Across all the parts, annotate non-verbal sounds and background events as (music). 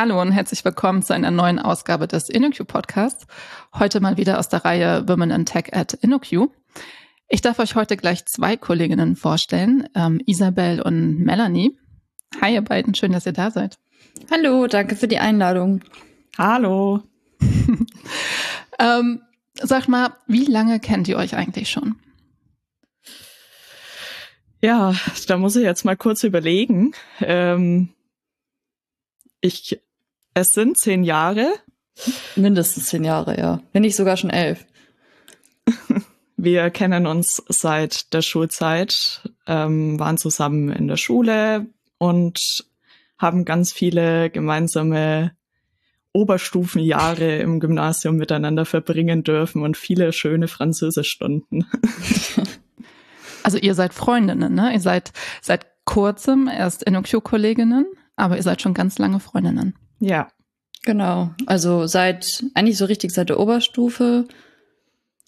Hallo und herzlich willkommen zu einer neuen Ausgabe des InnoQ Podcasts. Heute mal wieder aus der Reihe Women in Tech at InnoQ. Ich darf euch heute gleich zwei Kolleginnen vorstellen, ähm, Isabel und Melanie. Hi ihr beiden, schön, dass ihr da seid. Hallo, danke für die Einladung. Hallo. (laughs) ähm, sagt mal, wie lange kennt ihr euch eigentlich schon? Ja, da muss ich jetzt mal kurz überlegen. Ähm, ich, es sind zehn Jahre. Mindestens zehn Jahre, ja. Wenn nicht sogar schon elf. (laughs) Wir kennen uns seit der Schulzeit, ähm, waren zusammen in der Schule und haben ganz viele gemeinsame Oberstufenjahre im Gymnasium miteinander verbringen dürfen und viele schöne Französischstunden. (laughs) Also ihr seid Freundinnen, ne? Ihr seid seit kurzem erst InnoQ-Kolleginnen, aber ihr seid schon ganz lange Freundinnen. Ja. Genau. Also seit, eigentlich so richtig seit der Oberstufe.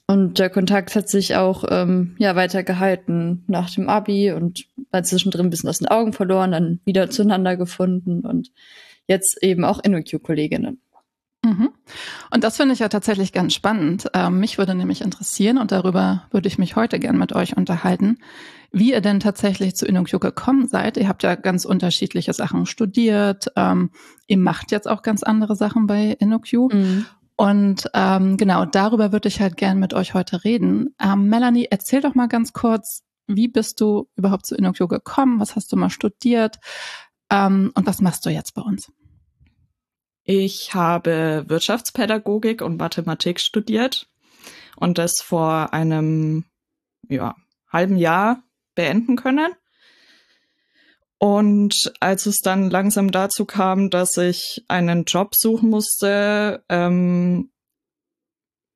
Und der Kontakt hat sich auch ähm, ja weiter gehalten nach dem Abi und dann zwischendrin ein bisschen aus den Augen verloren, dann wieder zueinander gefunden und jetzt eben auch InnoQ-Kolleginnen. Mhm. Und das finde ich ja tatsächlich ganz spannend. Ähm, mich würde nämlich interessieren und darüber würde ich mich heute gern mit euch unterhalten, wie ihr denn tatsächlich zu InnoQ gekommen seid. Ihr habt ja ganz unterschiedliche Sachen studiert. Ähm, ihr macht jetzt auch ganz andere Sachen bei InnoQ. Mhm. Und ähm, genau darüber würde ich halt gern mit euch heute reden. Ähm, Melanie, erzähl doch mal ganz kurz, wie bist du überhaupt zu InnoQ gekommen? Was hast du mal studiert? Ähm, und was machst du jetzt bei uns? Ich habe Wirtschaftspädagogik und Mathematik studiert und das vor einem ja, halben Jahr beenden können. Und als es dann langsam dazu kam, dass ich einen Job suchen musste, ähm,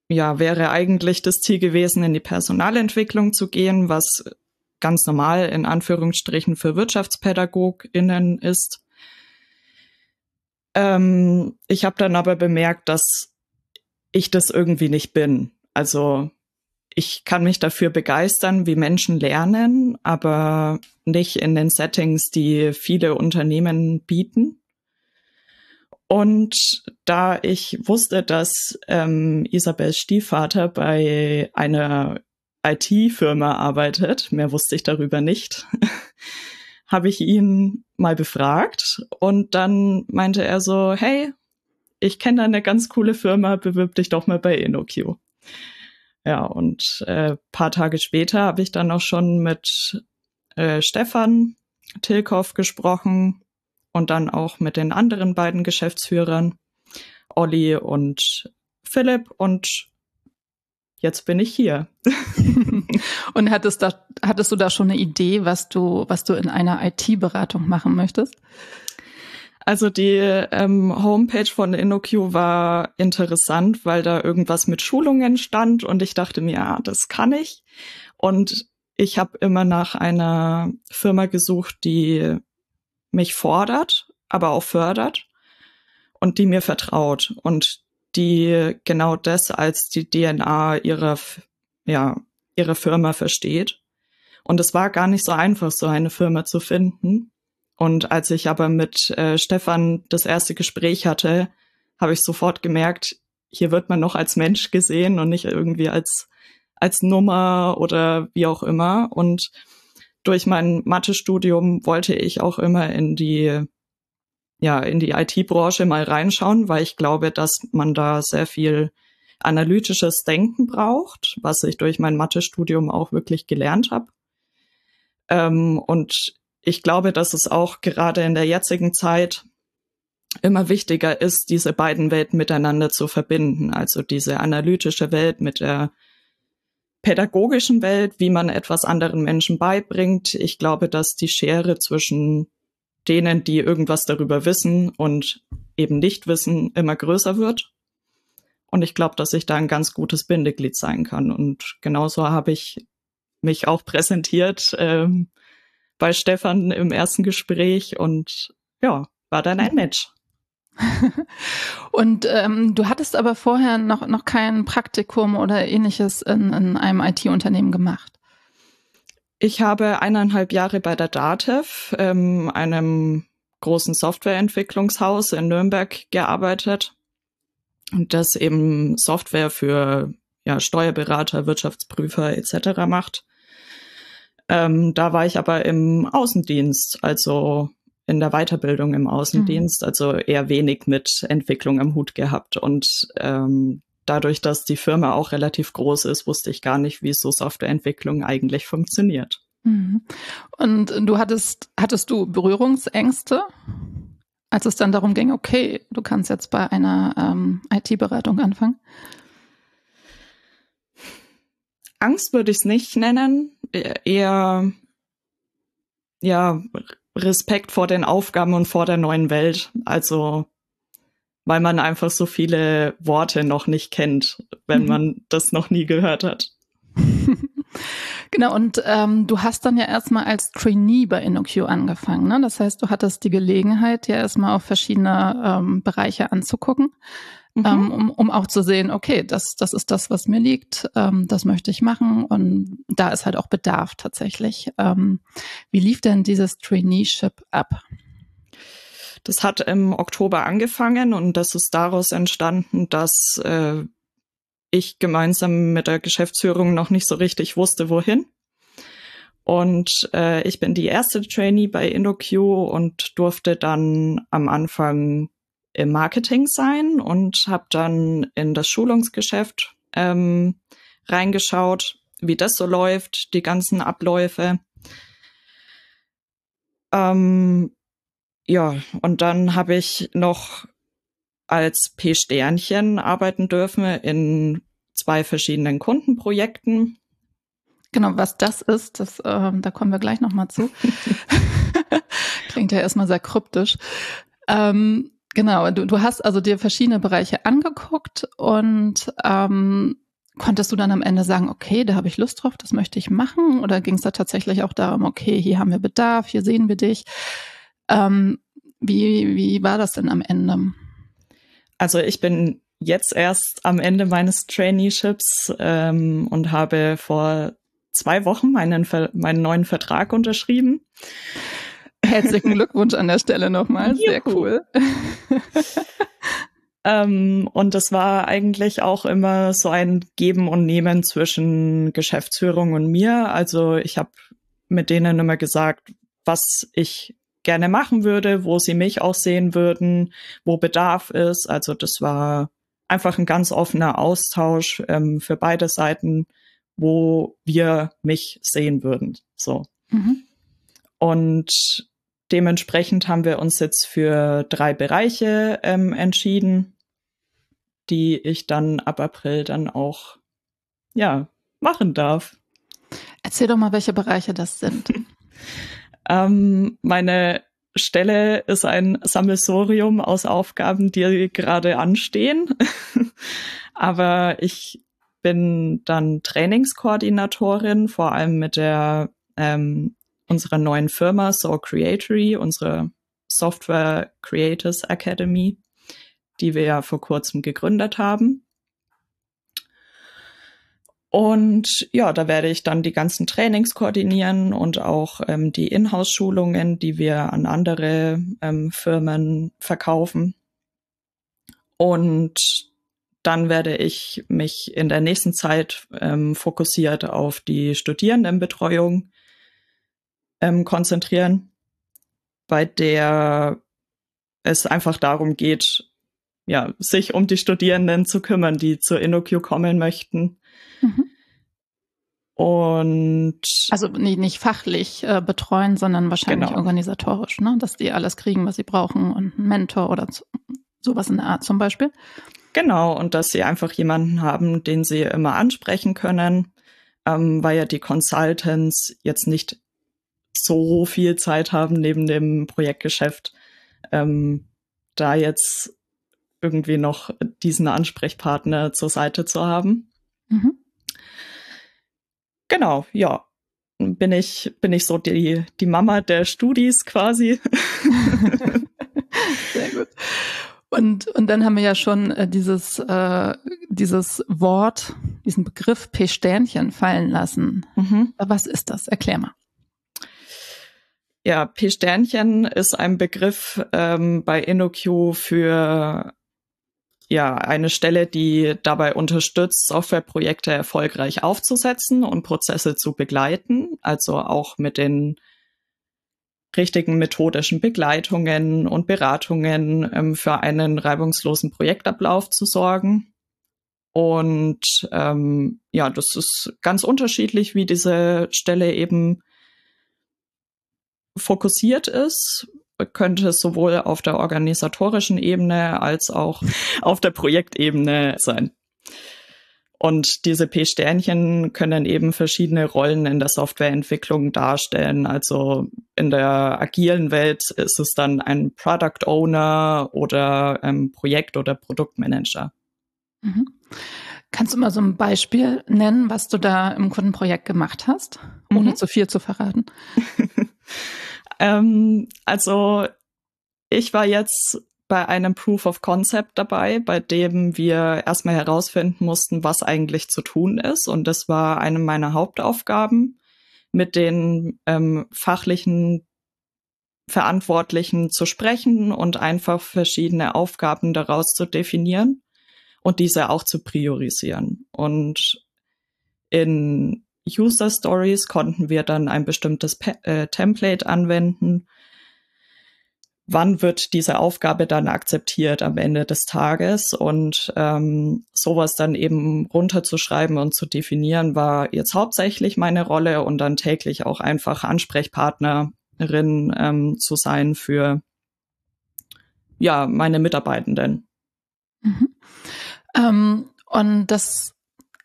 ja, wäre eigentlich das Ziel gewesen, in die Personalentwicklung zu gehen, was ganz normal in Anführungsstrichen für WirtschaftspädagogInnen ist. Ähm, ich habe dann aber bemerkt, dass ich das irgendwie nicht bin. Also ich kann mich dafür begeistern, wie Menschen lernen, aber nicht in den Settings, die viele Unternehmen bieten. Und da ich wusste, dass ähm, Isabels Stiefvater bei einer IT-Firma arbeitet, mehr wusste ich darüber nicht, (laughs) habe ich ihn mal befragt und dann meinte er so, hey, ich kenne eine ganz coole Firma, bewirb dich doch mal bei InnoQ. Ja, und äh, paar Tage später habe ich dann auch schon mit äh, Stefan Tilkoff gesprochen und dann auch mit den anderen beiden Geschäftsführern, Olli und Philipp und jetzt bin ich hier. (laughs) und hattest, da, hattest du da schon eine Idee, was du, was du in einer IT-Beratung machen möchtest? Also die ähm, Homepage von InnoQ war interessant, weil da irgendwas mit Schulungen stand und ich dachte mir, ja, das kann ich. Und ich habe immer nach einer Firma gesucht, die mich fordert, aber auch fördert und die mir vertraut. Und die genau das als die DNA ihrer, ja, ihrer Firma versteht. Und es war gar nicht so einfach, so eine Firma zu finden. Und als ich aber mit äh, Stefan das erste Gespräch hatte, habe ich sofort gemerkt, hier wird man noch als Mensch gesehen und nicht irgendwie als, als Nummer oder wie auch immer. Und durch mein Mathestudium wollte ich auch immer in die ja, in die IT-Branche mal reinschauen, weil ich glaube, dass man da sehr viel analytisches Denken braucht, was ich durch mein Mathestudium auch wirklich gelernt habe. Ähm, und ich glaube, dass es auch gerade in der jetzigen Zeit immer wichtiger ist, diese beiden Welten miteinander zu verbinden. Also diese analytische Welt mit der pädagogischen Welt, wie man etwas anderen Menschen beibringt. Ich glaube, dass die Schere zwischen denen, die irgendwas darüber wissen und eben nicht wissen, immer größer wird. Und ich glaube, dass ich da ein ganz gutes Bindeglied sein kann. Und genauso habe ich mich auch präsentiert ähm, bei Stefan im ersten Gespräch und ja, war dann ein Match. (laughs) und ähm, du hattest aber vorher noch, noch kein Praktikum oder ähnliches in, in einem IT-Unternehmen gemacht. Ich habe eineinhalb Jahre bei der DATEV, ähm, einem großen Softwareentwicklungshaus in Nürnberg gearbeitet und das eben Software für ja, Steuerberater, Wirtschaftsprüfer etc. macht. Ähm, da war ich aber im Außendienst, also in der Weiterbildung im Außendienst, mhm. also eher wenig mit Entwicklung am Hut gehabt. Und ähm, dadurch, dass die Firma auch relativ groß ist, wusste ich gar nicht, wie so Softwareentwicklung eigentlich funktioniert. Mhm. Und du hattest, hattest du Berührungsängste, als es dann darum ging, okay, du kannst jetzt bei einer ähm, IT-Beratung anfangen? Angst würde ich es nicht nennen, eher ja Respekt vor den Aufgaben und vor der neuen Welt. Also weil man einfach so viele Worte noch nicht kennt, wenn mhm. man das noch nie gehört hat. (laughs) genau, und ähm, du hast dann ja erstmal als Trainee bei InnoQ angefangen. Ne? Das heißt, du hattest die Gelegenheit, dir erstmal auf verschiedene ähm, Bereiche anzugucken, mhm. ähm, um, um auch zu sehen, okay, das, das ist das, was mir liegt, ähm, das möchte ich machen. Und da ist halt auch Bedarf tatsächlich. Ähm, wie lief denn dieses Traineeship ab? Das hat im Oktober angefangen und das ist daraus entstanden, dass äh, ich gemeinsam mit der Geschäftsführung noch nicht so richtig wusste, wohin. Und äh, ich bin die erste Trainee bei IndoQ und durfte dann am Anfang im Marketing sein und habe dann in das Schulungsgeschäft ähm, reingeschaut, wie das so läuft, die ganzen Abläufe. Ähm, ja, und dann habe ich noch als P-Sternchen arbeiten dürfen in zwei verschiedenen Kundenprojekten. Genau, was das ist, das, äh, da kommen wir gleich nochmal zu. (laughs) Klingt ja erstmal sehr kryptisch. Ähm, genau, du, du hast also dir verschiedene Bereiche angeguckt und ähm, konntest du dann am Ende sagen, okay, da habe ich Lust drauf, das möchte ich machen? Oder ging es da tatsächlich auch darum, okay, hier haben wir Bedarf, hier sehen wir dich? Ähm, wie, wie war das denn am Ende? Also ich bin jetzt erst am Ende meines Traineeships ähm, und habe vor zwei Wochen meinen, meinen neuen Vertrag unterschrieben. Herzlichen (laughs) Glückwunsch an der Stelle nochmal. Sehr cool. (laughs) (laughs) ähm, und es war eigentlich auch immer so ein Geben und Nehmen zwischen Geschäftsführung und mir. Also ich habe mit denen immer gesagt, was ich gerne machen würde, wo sie mich auch sehen würden, wo Bedarf ist. Also das war einfach ein ganz offener Austausch ähm, für beide Seiten, wo wir mich sehen würden. So. Mhm. Und dementsprechend haben wir uns jetzt für drei Bereiche ähm, entschieden, die ich dann ab April dann auch ja machen darf. Erzähl doch mal, welche Bereiche das sind. (laughs) Ähm, meine Stelle ist ein Sammelsorium aus Aufgaben, die gerade anstehen. (laughs) Aber ich bin dann Trainingskoordinatorin, vor allem mit der ähm, unserer neuen Firma So Creatory, unsere Software Creators Academy, die wir ja vor kurzem gegründet haben. Und ja, da werde ich dann die ganzen Trainings koordinieren und auch ähm, die Inhouse-Schulungen, die wir an andere ähm, Firmen verkaufen. Und dann werde ich mich in der nächsten Zeit ähm, fokussiert auf die Studierendenbetreuung ähm, konzentrieren, bei der es einfach darum geht, ja, sich um die Studierenden zu kümmern, die zur InnoQ kommen möchten Mhm. Und also nicht, nicht fachlich äh, betreuen, sondern wahrscheinlich genau. organisatorisch, ne? dass die alles kriegen, was sie brauchen und einen Mentor oder sowas in der Art zum Beispiel. Genau, und dass sie einfach jemanden haben, den sie immer ansprechen können, ähm, weil ja die Consultants jetzt nicht so viel Zeit haben neben dem Projektgeschäft, ähm, da jetzt irgendwie noch diesen Ansprechpartner zur Seite zu haben. Mhm. Genau, ja. Bin ich, bin ich so die, die Mama der Studis quasi. (laughs) Sehr gut. Und, und dann haben wir ja schon äh, dieses, äh, dieses Wort, diesen Begriff P-Sternchen fallen lassen. Mhm. Was ist das? Erklär mal. Ja, P-Sternchen ist ein Begriff ähm, bei InnoQ für ja eine Stelle, die dabei unterstützt, Softwareprojekte erfolgreich aufzusetzen und Prozesse zu begleiten, also auch mit den richtigen methodischen Begleitungen und Beratungen ähm, für einen reibungslosen Projektablauf zu sorgen. Und ähm, ja, das ist ganz unterschiedlich, wie diese Stelle eben fokussiert ist. Könnte es sowohl auf der organisatorischen Ebene als auch (laughs) auf der Projektebene sein. Und diese P-Sternchen können eben verschiedene Rollen in der Softwareentwicklung darstellen. Also in der agilen Welt ist es dann ein Product Owner oder ähm, Projekt- oder Produktmanager. Mhm. Kannst du mal so ein Beispiel nennen, was du da im Kundenprojekt gemacht hast, ohne mhm. zu viel zu verraten? (laughs) ähm, also ich war jetzt bei einem Proof of Concept dabei, bei dem wir erstmal herausfinden mussten, was eigentlich zu tun ist. Und das war eine meiner Hauptaufgaben, mit den ähm, fachlichen Verantwortlichen zu sprechen und einfach verschiedene Aufgaben daraus zu definieren und diese auch zu priorisieren. Und in User Stories konnten wir dann ein bestimmtes Pe äh, Template anwenden, wann wird diese Aufgabe dann akzeptiert am Ende des Tages und ähm, sowas dann eben runterzuschreiben und zu definieren war jetzt hauptsächlich meine Rolle und dann täglich auch einfach Ansprechpartnerin ähm, zu sein für ja meine Mitarbeitenden. Mhm. Ähm, und das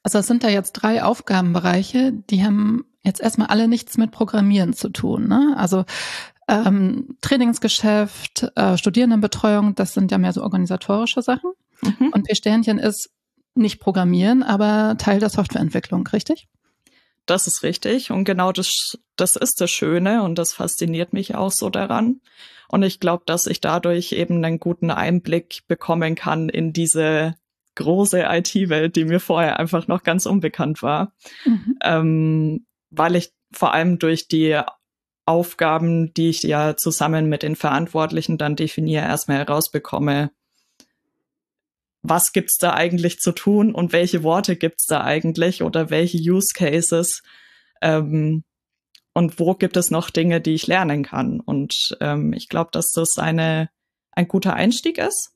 also es sind da jetzt drei Aufgabenbereiche, die haben jetzt erstmal alle nichts mit Programmieren zu tun. Ne? Also ähm, Trainingsgeschäft, äh, Studierendenbetreuung, das sind ja mehr so organisatorische Sachen. Mhm. Und P-Sternchen ist nicht Programmieren, aber Teil der Softwareentwicklung, richtig? Das ist richtig. Und genau das, das ist das Schöne und das fasziniert mich auch so daran. Und ich glaube, dass ich dadurch eben einen guten Einblick bekommen kann in diese große IT-Welt, die mir vorher einfach noch ganz unbekannt war. Mhm. Ähm, weil ich vor allem durch die Aufgaben, die ich ja zusammen mit den Verantwortlichen dann definiere, erstmal herausbekomme, was gibt's da eigentlich zu tun und welche Worte gibt's da eigentlich oder welche Use Cases ähm, und wo gibt es noch Dinge, die ich lernen kann. Und ähm, ich glaube, dass das eine, ein guter Einstieg ist.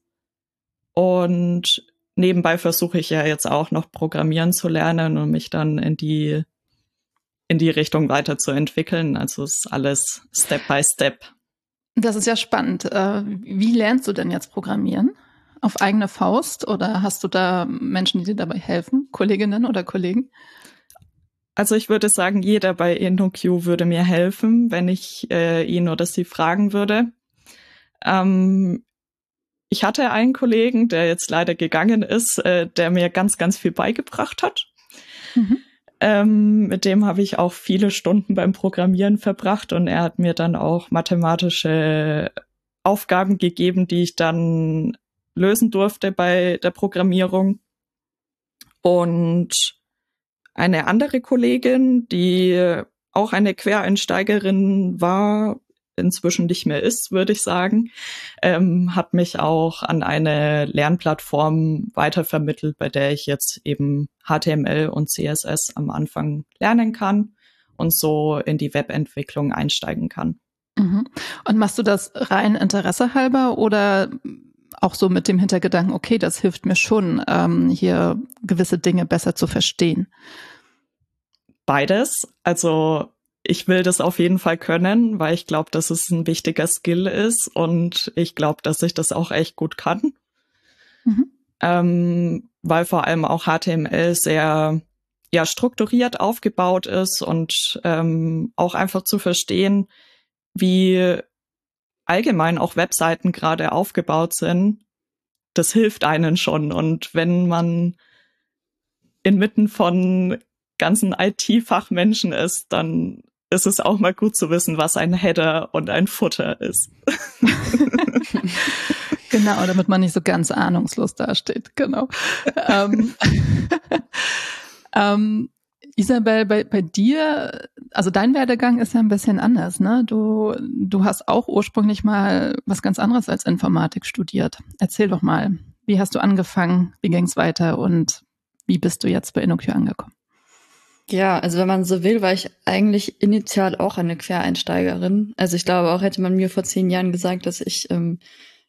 Und nebenbei versuche ich ja jetzt auch noch Programmieren zu lernen und mich dann in die in die Richtung weiterzuentwickeln. Also ist alles Step by Step. Das ist ja spannend. Äh, wie lernst du denn jetzt Programmieren? Auf eigene Faust oder hast du da Menschen, die dir dabei helfen? Kolleginnen oder Kollegen? Also ich würde sagen, jeder bei InnoQ würde mir helfen, wenn ich äh, ihn oder sie fragen würde. Ähm, ich hatte einen Kollegen, der jetzt leider gegangen ist, äh, der mir ganz, ganz viel beigebracht hat. Mhm. Ähm, mit dem habe ich auch viele Stunden beim Programmieren verbracht und er hat mir dann auch mathematische Aufgaben gegeben, die ich dann lösen durfte bei der Programmierung. Und eine andere Kollegin, die auch eine Quereinsteigerin war, inzwischen nicht mehr ist, würde ich sagen, ähm, hat mich auch an eine Lernplattform weitervermittelt, bei der ich jetzt eben HTML und CSS am Anfang lernen kann und so in die Webentwicklung einsteigen kann. Mhm. Und machst du das rein Interesse halber oder auch so mit dem Hintergedanken, okay, das hilft mir schon, ähm, hier gewisse Dinge besser zu verstehen? Beides. Also ich will das auf jeden Fall können, weil ich glaube, dass es ein wichtiger Skill ist und ich glaube, dass ich das auch echt gut kann. Mhm. Ähm, weil vor allem auch HTML sehr ja strukturiert aufgebaut ist und ähm, auch einfach zu verstehen, wie allgemein auch Webseiten gerade aufgebaut sind, das hilft einen schon. Und wenn man inmitten von ganzen IT-Fachmenschen ist, dann ist es auch mal gut zu wissen, was ein Header und ein Footer ist. (laughs) genau, damit man nicht so ganz ahnungslos dasteht. Genau. ähm, (laughs) ähm, Isabel, bei, bei dir also dein Werdegang ist ja ein bisschen anders, ne? Du, du hast auch ursprünglich mal was ganz anderes als Informatik studiert. Erzähl doch mal, wie hast du angefangen, wie ging es weiter und wie bist du jetzt bei InnoQ angekommen? Ja, also wenn man so will, war ich eigentlich initial auch eine Quereinsteigerin. Also ich glaube auch, hätte man mir vor zehn Jahren gesagt, dass ich ähm,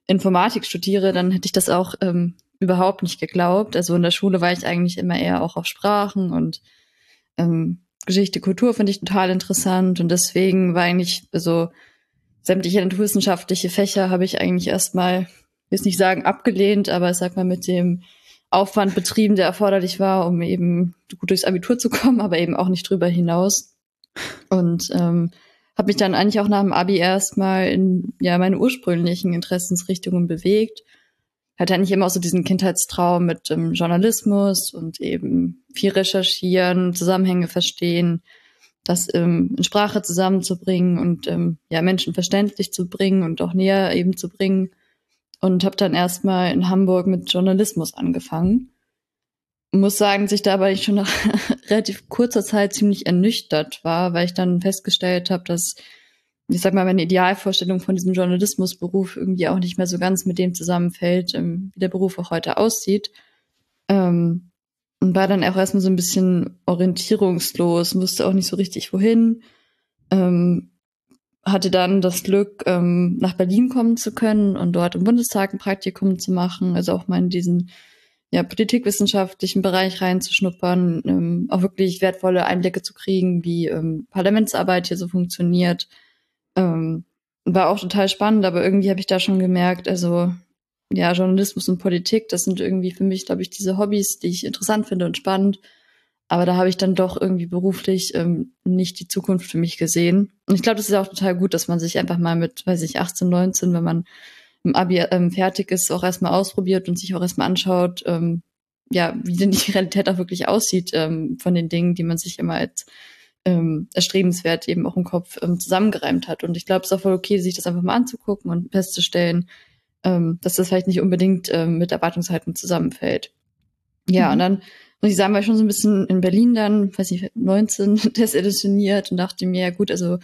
Informatik studiere, dann hätte ich das auch ähm, überhaupt nicht geglaubt. Also in der Schule war ich eigentlich immer eher auch auf Sprachen und ähm, Geschichte, Kultur finde ich total interessant und deswegen war eigentlich, also sämtliche naturwissenschaftliche Fächer habe ich eigentlich erstmal, will nicht sagen abgelehnt, aber ich sag mal mit dem Aufwand betrieben, der erforderlich war, um eben gut durchs Abitur zu kommen, aber eben auch nicht drüber hinaus. Und ähm, habe mich dann eigentlich auch nach dem Abi erstmal in ja meine ursprünglichen Interessensrichtungen bewegt hatte eigentlich immer auch so diesen Kindheitstraum mit ähm, Journalismus und eben viel recherchieren, Zusammenhänge verstehen, das ähm, in Sprache zusammenzubringen und ähm, ja Menschen verständlich zu bringen und auch näher eben zu bringen. Und habe dann erstmal in Hamburg mit Journalismus angefangen. Muss sagen, dass ich da aber schon nach (laughs) relativ kurzer Zeit ziemlich ernüchtert war, weil ich dann festgestellt habe, dass ich sag mal, meine Idealvorstellung von diesem Journalismusberuf irgendwie auch nicht mehr so ganz mit dem zusammenfällt, ähm, wie der Beruf auch heute aussieht. Ähm, und war dann auch erstmal so ein bisschen orientierungslos, wusste auch nicht so richtig wohin. Ähm, hatte dann das Glück, ähm, nach Berlin kommen zu können und dort im Bundestag ein Praktikum zu machen, also auch mal in diesen ja, politikwissenschaftlichen Bereich reinzuschnuppern, ähm, auch wirklich wertvolle Einblicke zu kriegen, wie ähm, Parlamentsarbeit hier so funktioniert, ähm, war auch total spannend, aber irgendwie habe ich da schon gemerkt, also ja, Journalismus und Politik, das sind irgendwie für mich, glaube ich, diese Hobbys, die ich interessant finde und spannend. Aber da habe ich dann doch irgendwie beruflich ähm, nicht die Zukunft für mich gesehen. Und ich glaube, das ist auch total gut, dass man sich einfach mal mit, weiß ich, 18, 19, wenn man im Abi ähm, fertig ist, auch erstmal ausprobiert und sich auch erstmal anschaut, ähm, ja, wie denn die (laughs) Realität auch wirklich aussieht ähm, von den Dingen, die man sich immer als ähm, erstrebenswert eben auch im Kopf ähm, zusammengereimt hat. Und ich glaube, es ist auch voll okay, sich das einfach mal anzugucken und festzustellen, ähm, dass das vielleicht nicht unbedingt ähm, mit Erwartungshaltung zusammenfällt. Ja, mhm. und dann muss ich sagen, ich schon so ein bisschen in Berlin dann, weiß nicht, 19 (laughs) desillusioniert und dachte mir, ja gut, also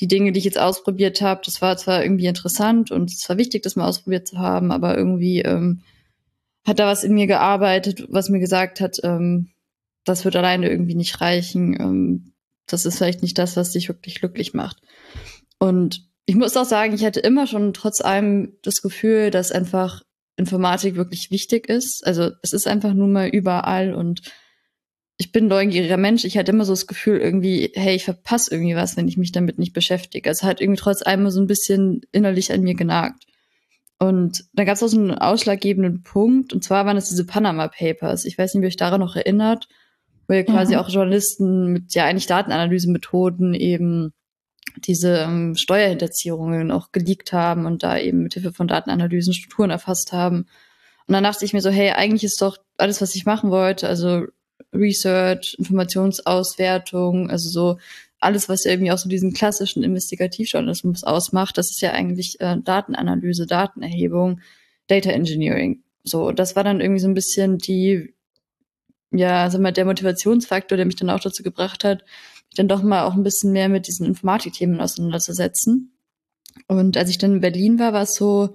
die Dinge, die ich jetzt ausprobiert habe, das war zwar irgendwie interessant und es war wichtig, das mal ausprobiert zu haben, aber irgendwie ähm, hat da was in mir gearbeitet, was mir gesagt hat, ähm, das wird alleine irgendwie nicht reichen. Ähm, das ist vielleicht nicht das, was dich wirklich glücklich macht. Und ich muss auch sagen, ich hatte immer schon trotz allem das Gefühl, dass einfach Informatik wirklich wichtig ist. Also es ist einfach nun mal überall und ich bin neugieriger Mensch. Ich hatte immer so das Gefühl irgendwie, hey, ich verpasse irgendwie was, wenn ich mich damit nicht beschäftige. Es hat irgendwie trotz allem so ein bisschen innerlich an mir genagt. Und da gab es auch so einen ausschlaggebenden Punkt, und zwar waren es diese Panama Papers. Ich weiß nicht, ob ihr euch daran noch erinnert wo ja quasi mhm. auch Journalisten mit ja eigentlich Datenanalysemethoden eben diese ähm, Steuerhinterziehungen auch geleakt haben und da eben mit Hilfe von Datenanalysen Strukturen erfasst haben. Und dann dachte ich mir so, hey, eigentlich ist doch alles, was ich machen wollte, also Research, Informationsauswertung, also so alles, was irgendwie auch so diesen klassischen Investigativjournalismus ausmacht, das ist ja eigentlich äh, Datenanalyse, Datenerhebung, Data Engineering. So, das war dann irgendwie so ein bisschen die ja, sag mal, der Motivationsfaktor, der mich dann auch dazu gebracht hat, dann doch mal auch ein bisschen mehr mit diesen Informatikthemen auseinanderzusetzen. Und als ich dann in Berlin war, war es so,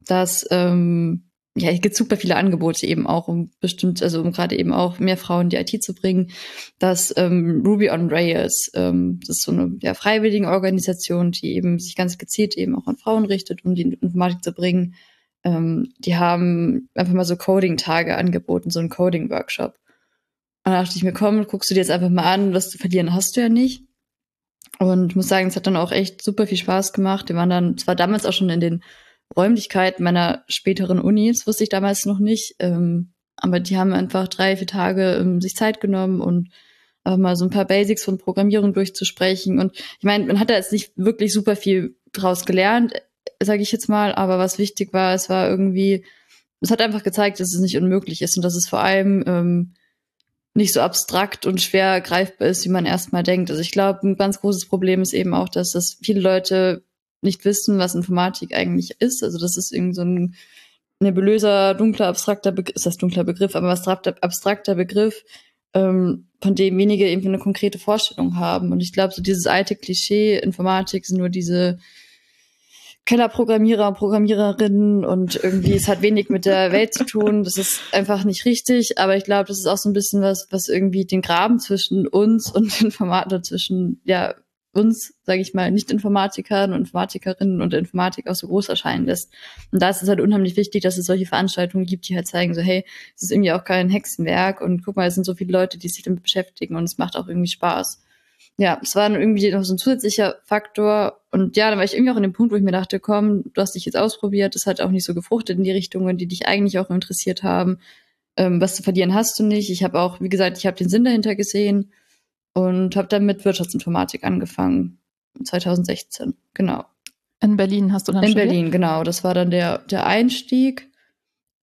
dass ähm, ja, es gibt super viele Angebote eben auch, um bestimmt, also um gerade eben auch mehr Frauen in die IT zu bringen, dass ähm, Ruby on Rails, ähm, das ist so eine ja, freiwillige Organisation, die eben sich ganz gezielt eben auch an Frauen richtet, um die Informatik zu bringen. Ähm, die haben einfach mal so Coding-Tage angeboten, so einen Coding-Workshop. Und dachte ich mir, komm, guckst du dir jetzt einfach mal an, was zu verlieren hast du ja nicht. Und muss sagen, es hat dann auch echt super viel Spaß gemacht. Wir waren dann zwar damals auch schon in den Räumlichkeiten meiner späteren Uni, das wusste ich damals noch nicht, ähm, aber die haben einfach drei, vier Tage ähm, sich Zeit genommen und einfach mal so ein paar Basics von Programmierung durchzusprechen. Und ich meine, man hat da jetzt nicht wirklich super viel draus gelernt, sage ich jetzt mal, aber was wichtig war, es war irgendwie, es hat einfach gezeigt, dass es nicht unmöglich ist und dass es vor allem ähm, nicht so abstrakt und schwer greifbar ist, wie man erstmal denkt. Also ich glaube, ein ganz großes Problem ist eben auch, dass das viele Leute nicht wissen, was Informatik eigentlich ist. Also das ist irgendwie so ein nebulöser, dunkler, abstrakter Begriff, ist das dunkler Begriff, aber abstrakter, abstrakter Begriff, ähm, von dem wenige eben eine konkrete Vorstellung haben. Und ich glaube, so dieses alte Klischee, Informatik sind nur diese Kellerprogrammierer, Programmiererinnen und irgendwie es hat wenig mit der Welt zu tun. Das ist einfach nicht richtig. Aber ich glaube, das ist auch so ein bisschen was, was irgendwie den Graben zwischen uns und (laughs) Informatikern, zwischen ja uns, sage ich mal, Nicht-Informatikern und Informatikerinnen und Informatik auch so groß erscheinen lässt. Und da ist es halt unheimlich wichtig, dass es solche Veranstaltungen gibt, die halt zeigen, so hey, es ist irgendwie auch kein Hexenwerk und guck mal, es sind so viele Leute, die sich damit beschäftigen und es macht auch irgendwie Spaß ja, es war irgendwie noch so ein zusätzlicher Faktor. Und ja, dann war ich irgendwie auch in dem Punkt, wo ich mir dachte, komm, du hast dich jetzt ausprobiert, das hat auch nicht so gefruchtet in die Richtungen, die dich eigentlich auch interessiert haben. Ähm, was zu verlieren hast du nicht. Ich habe auch, wie gesagt, ich habe den Sinn dahinter gesehen und habe dann mit Wirtschaftsinformatik angefangen. 2016, genau. In Berlin hast du dann In studiert? Berlin, genau. Das war dann der, der Einstieg.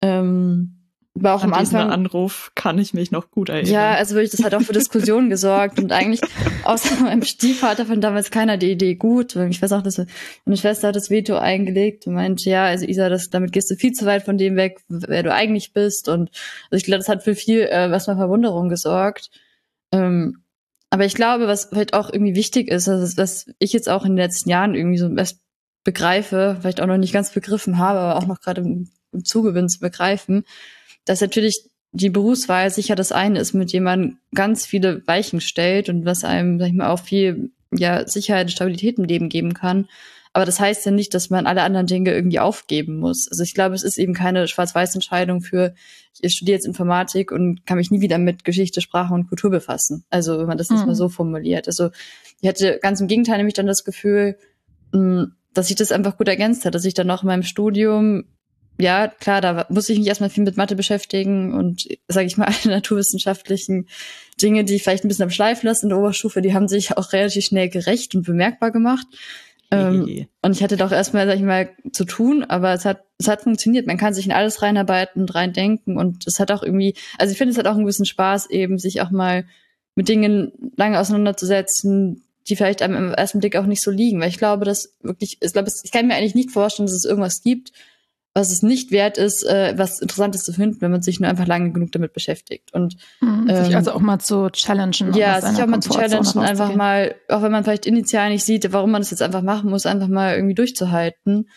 Ähm, war auch An am Anfang. Anruf kann ich mich noch gut erinnern. Ja, also wirklich, das hat auch für Diskussionen (laughs) gesorgt und eigentlich außer (laughs) meinem Stiefvater fand damals keiner die Idee gut. Ich weiß auch, dass meine Schwester hat das Veto eingelegt und meinte, ja, also Isa, das, damit gehst du viel zu weit von dem weg, wer du eigentlich bist und also ich glaube, das hat für viel äh, was mal Verwunderung gesorgt. Ähm, aber ich glaube, was vielleicht auch irgendwie wichtig ist, also was ich jetzt auch in den letzten Jahren irgendwie so erst begreife, vielleicht auch noch nicht ganz begriffen habe, aber auch noch gerade im, im Zugewinn zu begreifen, dass natürlich die Berufswahl sicher das eine ist, mit dem man ganz viele Weichen stellt und was einem, sag ich mal, auch viel ja, Sicherheit und Stabilität im Leben geben kann. Aber das heißt ja nicht, dass man alle anderen Dinge irgendwie aufgeben muss. Also ich glaube, es ist eben keine Schwarz-Weiß-Entscheidung für, ich studiere jetzt Informatik und kann mich nie wieder mit Geschichte, Sprache und Kultur befassen. Also wenn man das jetzt mal mhm. so formuliert. Also ich hatte ganz im Gegenteil nämlich dann das Gefühl, hm, dass sich das einfach gut ergänzt hat, dass ich dann auch in meinem Studium ja, klar, da muss ich mich erstmal viel mit Mathe beschäftigen und, sage ich mal, alle (laughs) naturwissenschaftlichen Dinge, die ich vielleicht ein bisschen am Schleifen lassen in der Oberstufe, die haben sich auch relativ schnell gerecht und bemerkbar gemacht. Ähm, und ich hatte doch erstmal, sag ich mal, zu tun, aber es hat, es hat funktioniert. Man kann sich in alles reinarbeiten und reindenken und es hat auch irgendwie, also ich finde, es hat auch einen gewissen Spaß, eben sich auch mal mit Dingen lange auseinanderzusetzen, die vielleicht einem im ersten Blick auch nicht so liegen, weil ich glaube, dass wirklich, ich glaube, ich kann mir eigentlich nicht vorstellen, dass es irgendwas gibt, was es nicht wert ist, äh, was Interessantes zu finden, wenn man sich nur einfach lange genug damit beschäftigt. Und mhm, ähm, sich also auch mal zu challengen. Ja, sich auch mal zu challengen, einfach mal, auch wenn man vielleicht initial nicht sieht, warum man das jetzt einfach machen muss, einfach mal irgendwie durchzuhalten.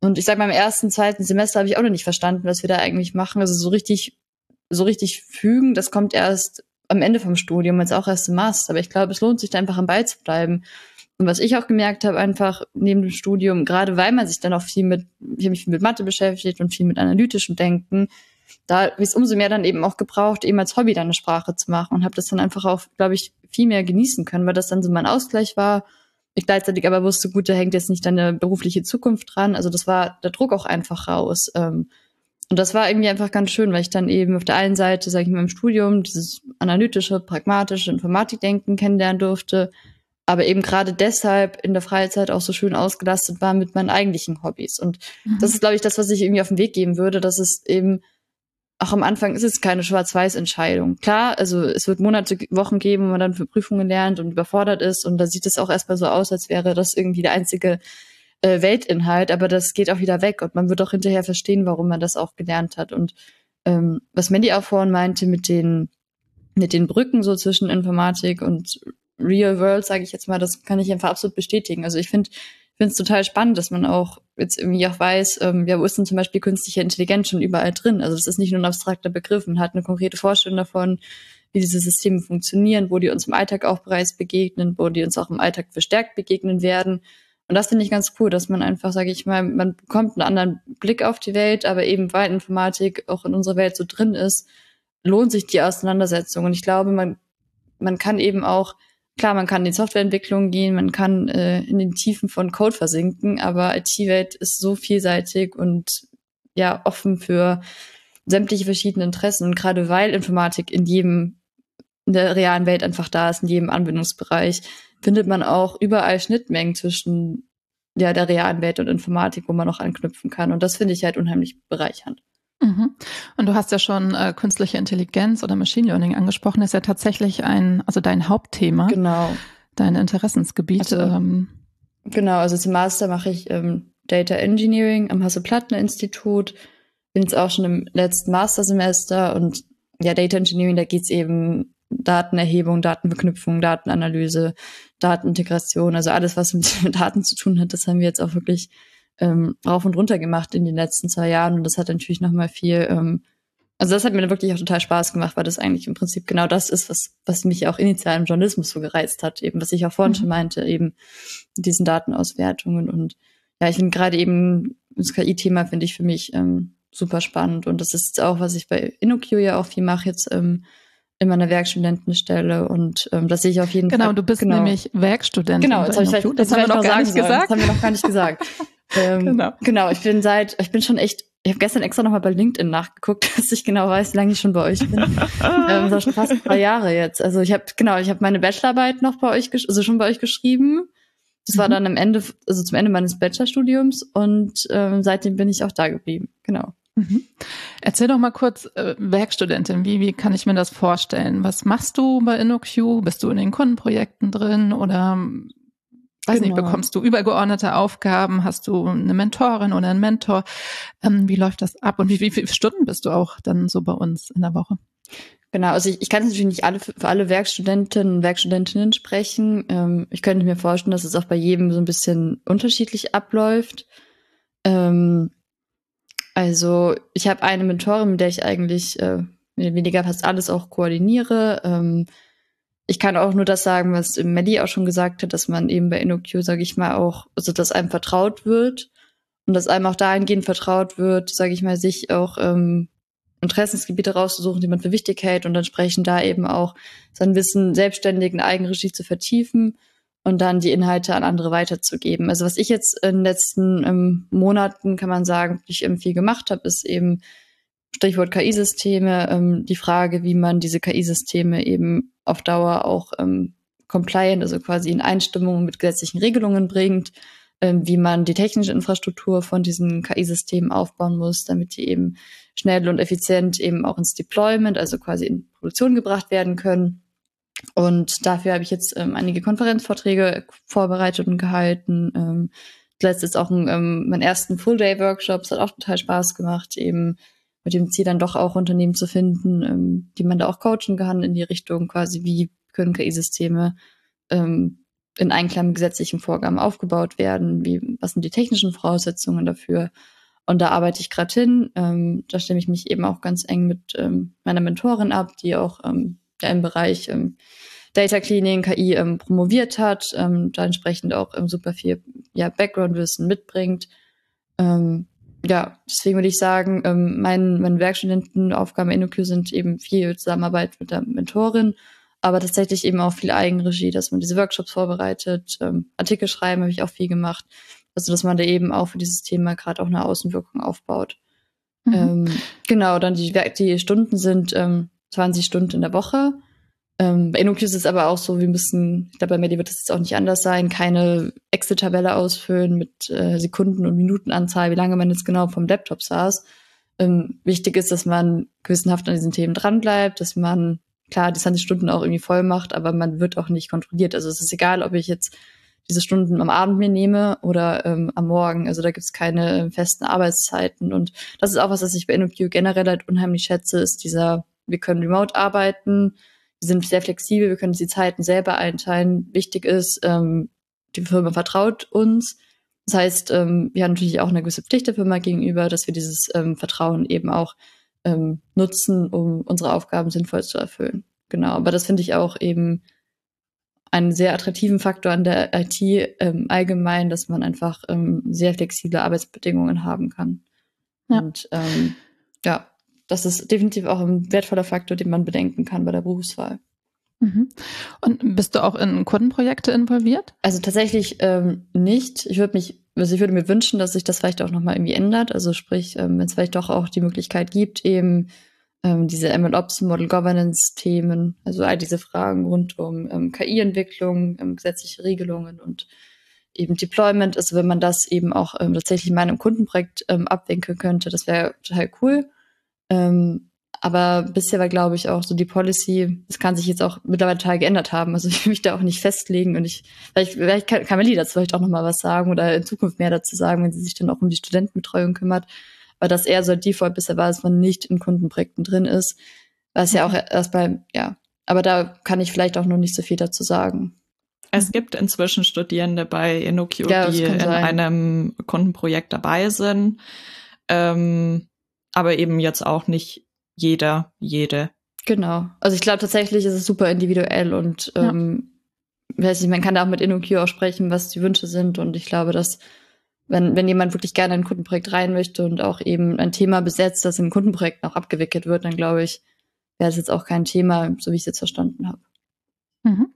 Und ich sag mal, im ersten, zweiten Semester habe ich auch noch nicht verstanden, was wir da eigentlich machen. Also so richtig, so richtig fügen, das kommt erst am Ende vom Studium, jetzt auch erst im Master. Aber ich glaube, es lohnt sich da einfach am Ball zu bleiben. Und was ich auch gemerkt habe, einfach neben dem Studium, gerade weil man sich dann auch viel mit, ich habe mich viel mit Mathe beschäftigt und viel mit analytischem Denken, da habe ich es umso mehr dann eben auch gebraucht, eben als Hobby dann eine Sprache zu machen und habe das dann einfach auch, glaube ich, viel mehr genießen können, weil das dann so mein Ausgleich war. Ich gleichzeitig aber wusste, gut, da hängt jetzt nicht deine berufliche Zukunft dran. Also das war der Druck auch einfach raus. Ähm, und das war irgendwie einfach ganz schön, weil ich dann eben auf der einen Seite, sage ich mal, im Studium dieses analytische, pragmatische Informatikdenken kennenlernen durfte, aber eben gerade deshalb in der Freizeit auch so schön ausgelastet war mit meinen eigentlichen Hobbys. Und mhm. das ist, glaube ich, das, was ich irgendwie auf den Weg geben würde, dass es eben auch am Anfang ist es keine Schwarz-Weiß-Entscheidung. Klar, also es wird Monate, Wochen geben, wo man dann für Prüfungen lernt und überfordert ist und da sieht es auch erstmal so aus, als wäre das irgendwie der einzige äh, Weltinhalt, aber das geht auch wieder weg und man wird auch hinterher verstehen, warum man das auch gelernt hat. Und ähm, was Mandy auch vorhin meinte mit den mit den Brücken so zwischen Informatik und Real World, sage ich jetzt mal, das kann ich einfach absolut bestätigen. Also ich finde finde es total spannend, dass man auch jetzt irgendwie auch weiß, ähm, ja, wo ist denn zum Beispiel künstliche Intelligenz schon überall drin? Also das ist nicht nur ein abstrakter Begriff, man hat eine konkrete Vorstellung davon, wie diese Systeme funktionieren, wo die uns im Alltag auch bereits begegnen, wo die uns auch im Alltag verstärkt begegnen werden. Und das finde ich ganz cool, dass man einfach, sage ich mal, man bekommt einen anderen Blick auf die Welt, aber eben weil Informatik auch in unserer Welt so drin ist, lohnt sich die Auseinandersetzung. Und ich glaube, man, man kann eben auch klar, man kann in die Softwareentwicklung gehen, man kann äh, in den Tiefen von Code versinken, aber IT-Welt ist so vielseitig und ja offen für sämtliche verschiedene Interessen. Und gerade weil Informatik in jedem in der realen Welt einfach da ist, in jedem Anwendungsbereich, findet man auch überall Schnittmengen zwischen ja, der realen Welt und Informatik, wo man noch anknüpfen kann. Und das finde ich halt unheimlich bereichernd. Mhm. Und du hast ja schon äh, künstliche Intelligenz oder Machine Learning angesprochen. Das ist ja tatsächlich ein, also dein Hauptthema. Genau. Dein Interessensgebiet. Also, ähm. Genau, also zum Master mache ich ähm, Data Engineering am Hasse-Plattner-Institut. Bin jetzt auch schon im letzten Mastersemester und ja, Data Engineering, da geht's eben Datenerhebung, Datenverknüpfung, Datenanalyse, Datenintegration, also alles, was mit (laughs) Daten zu tun hat, das haben wir jetzt auch wirklich ähm, rauf und runter gemacht in den letzten zwei Jahren. Und das hat natürlich nochmal viel, ähm, also das hat mir wirklich auch total Spaß gemacht, weil das eigentlich im Prinzip genau das ist, was, was mich auch initial im Journalismus so gereizt hat, eben, was ich auch vorhin mhm. schon meinte, eben diesen Datenauswertungen. Und ja, ich finde gerade eben das KI-Thema finde ich für mich ähm, super spannend. Und das ist auch, was ich bei InnoQ ja auch viel mache, jetzt ähm, in meiner Werkstudentenstelle und ähm, das sehe ich auf jeden genau, Fall. Genau, du bist genau. nämlich Werkstudentin. Genau, das, ich, das, das haben wir noch gar nicht gesagt. Das haben wir noch gar nicht gesagt. ähm, genau. genau, ich bin seit, ich bin schon echt, ich habe gestern extra nochmal bei LinkedIn nachgeguckt, (laughs) dass ich genau weiß, wie lange ich schon bei euch bin. ähm, das schon fast drei Jahre jetzt. Also ich habe, genau, ich habe meine Bachelorarbeit noch bei euch, also schon bei euch geschrieben. Das mhm. war dann am Ende, also zum Ende meines Bachelorstudiums und ähm, seitdem bin ich auch da geblieben. Genau. Mhm. Erzähl doch mal kurz, äh, Werkstudentin, wie, wie kann ich mir das vorstellen? Was machst du bei InnoQ? Bist du in den Kundenprojekten drin oder weiß genau. nicht, bekommst du übergeordnete Aufgaben? Hast du eine Mentorin oder einen Mentor? Ähm, wie läuft das ab und wie, wie viele Stunden bist du auch dann so bei uns in der Woche? Genau, also ich, ich kann natürlich nicht alle für alle Werkstudentinnen und Werkstudentinnen sprechen. Ähm, ich könnte mir vorstellen, dass es auch bei jedem so ein bisschen unterschiedlich abläuft. Ähm, also ich habe eine Mentorin, mit der ich eigentlich äh, weniger fast alles auch koordiniere. Ähm, ich kann auch nur das sagen, was Maddie auch schon gesagt hat, dass man eben bei InnoQ, sage ich mal, auch, also dass einem vertraut wird und dass einem auch dahingehend vertraut wird, sage ich mal, sich auch ähm, Interessensgebiete rauszusuchen, die man für wichtig hält und entsprechend da eben auch sein Wissen selbstständig in Eigenregie zu vertiefen und dann die Inhalte an andere weiterzugeben. Also was ich jetzt in den letzten ähm, Monaten, kann man sagen, ich ähm, viel gemacht habe, ist eben Stichwort KI-Systeme, ähm, die Frage, wie man diese KI-Systeme eben auf Dauer auch ähm, compliant, also quasi in Einstimmung mit gesetzlichen Regelungen bringt, ähm, wie man die technische Infrastruktur von diesen KI-Systemen aufbauen muss, damit die eben schnell und effizient eben auch ins Deployment, also quasi in Produktion gebracht werden können. Und dafür habe ich jetzt ähm, einige Konferenzvorträge vorbereitet und gehalten. Ähm, letztes auch ein, ähm, meinen ersten Full-Day-Workshop. Es hat auch total Spaß gemacht, eben mit dem Ziel dann doch auch Unternehmen zu finden, ähm, die man da auch coachen kann in die Richtung quasi, wie können KI-Systeme ähm, in Einklang mit gesetzlichen Vorgaben aufgebaut werden, wie, was sind die technischen Voraussetzungen dafür. Und da arbeite ich gerade hin. Ähm, da stimme ich mich eben auch ganz eng mit ähm, meiner Mentorin ab, die auch ähm, ja, im Bereich ähm, Data Cleaning, KI ähm, promoviert hat, ähm, da entsprechend auch ähm, super viel ja, Background-Wissen mitbringt. Ähm, ja, deswegen würde ich sagen, ähm, mein, meine Werkstudentenaufgaben in InnoQ sind eben viel Zusammenarbeit mit der Mentorin, aber tatsächlich eben auch viel Eigenregie, dass man diese Workshops vorbereitet, ähm, Artikel schreiben habe ich auch viel gemacht. Also dass man da eben auch für dieses Thema gerade auch eine Außenwirkung aufbaut. Mhm. Ähm, genau, dann die, die Stunden sind ähm, 20 Stunden in der Woche. Ähm, bei InnoQ ist es aber auch so, wir müssen, ich glaube, bei Medi wird es jetzt auch nicht anders sein, keine Excel-Tabelle ausfüllen mit äh, Sekunden- und Minutenanzahl, wie lange man jetzt genau vom Laptop saß. Ähm, wichtig ist, dass man gewissenhaft an diesen Themen dranbleibt, dass man klar die 20 Stunden auch irgendwie voll macht, aber man wird auch nicht kontrolliert. Also es ist egal, ob ich jetzt diese Stunden am Abend mir nehme oder ähm, am Morgen. Also da gibt es keine festen Arbeitszeiten. Und das ist auch was, was ich bei InnoQ generell halt unheimlich schätze, ist dieser, wir können remote arbeiten, wir sind sehr flexibel, wir können die Zeiten selber einteilen. Wichtig ist, ähm, die Firma vertraut uns. Das heißt, ähm, wir haben natürlich auch eine gewisse Pflicht der Firma gegenüber, dass wir dieses ähm, Vertrauen eben auch ähm, nutzen, um unsere Aufgaben sinnvoll zu erfüllen. Genau, aber das finde ich auch eben einen sehr attraktiven Faktor an der IT ähm, allgemein, dass man einfach ähm, sehr flexible Arbeitsbedingungen haben kann. Ja. Und ähm, ja, das ist definitiv auch ein wertvoller Faktor, den man bedenken kann bei der Berufswahl. Mhm. Und bist du auch in Kundenprojekte involviert? Also tatsächlich ähm, nicht. Ich würde mich, also ich würde mir wünschen, dass sich das vielleicht auch nochmal irgendwie ändert. Also sprich, ähm, wenn es vielleicht doch auch die Möglichkeit gibt, eben ähm, diese MLOps, Model Governance Themen, also all diese Fragen rund um ähm, KI-Entwicklung, ähm, gesetzliche Regelungen und eben Deployment. Also wenn man das eben auch ähm, tatsächlich in meinem Kundenprojekt ähm, abwinkeln könnte, das wäre total cool. Ähm, aber bisher war, glaube ich, auch so die Policy, das kann sich jetzt auch mittlerweile total geändert haben. Also (laughs) ich will mich da auch nicht festlegen und ich, vielleicht, vielleicht kann, kann Melly dazu vielleicht auch nochmal was sagen oder in Zukunft mehr dazu sagen, wenn sie sich dann auch um die Studentenbetreuung kümmert. Weil das eher so Default bisher war, dass man nicht in Kundenprojekten drin ist. Was ja auch erstmal, ja, aber da kann ich vielleicht auch noch nicht so viel dazu sagen. Es gibt inzwischen Studierende bei InnoQ, ja, die in einem Kundenprojekt dabei sind. Ähm, aber eben jetzt auch nicht jeder, jede. Genau. Also ich glaube tatsächlich ist es super individuell und ähm, ja. weiß nicht, man kann da auch mit InnoQ auch sprechen, was die Wünsche sind. Und ich glaube, dass wenn, wenn jemand wirklich gerne in ein Kundenprojekt rein möchte und auch eben ein Thema besetzt, das in Kundenprojekten auch abgewickelt wird, dann glaube ich, wäre es jetzt auch kein Thema, so wie ich es jetzt verstanden habe. Mhm.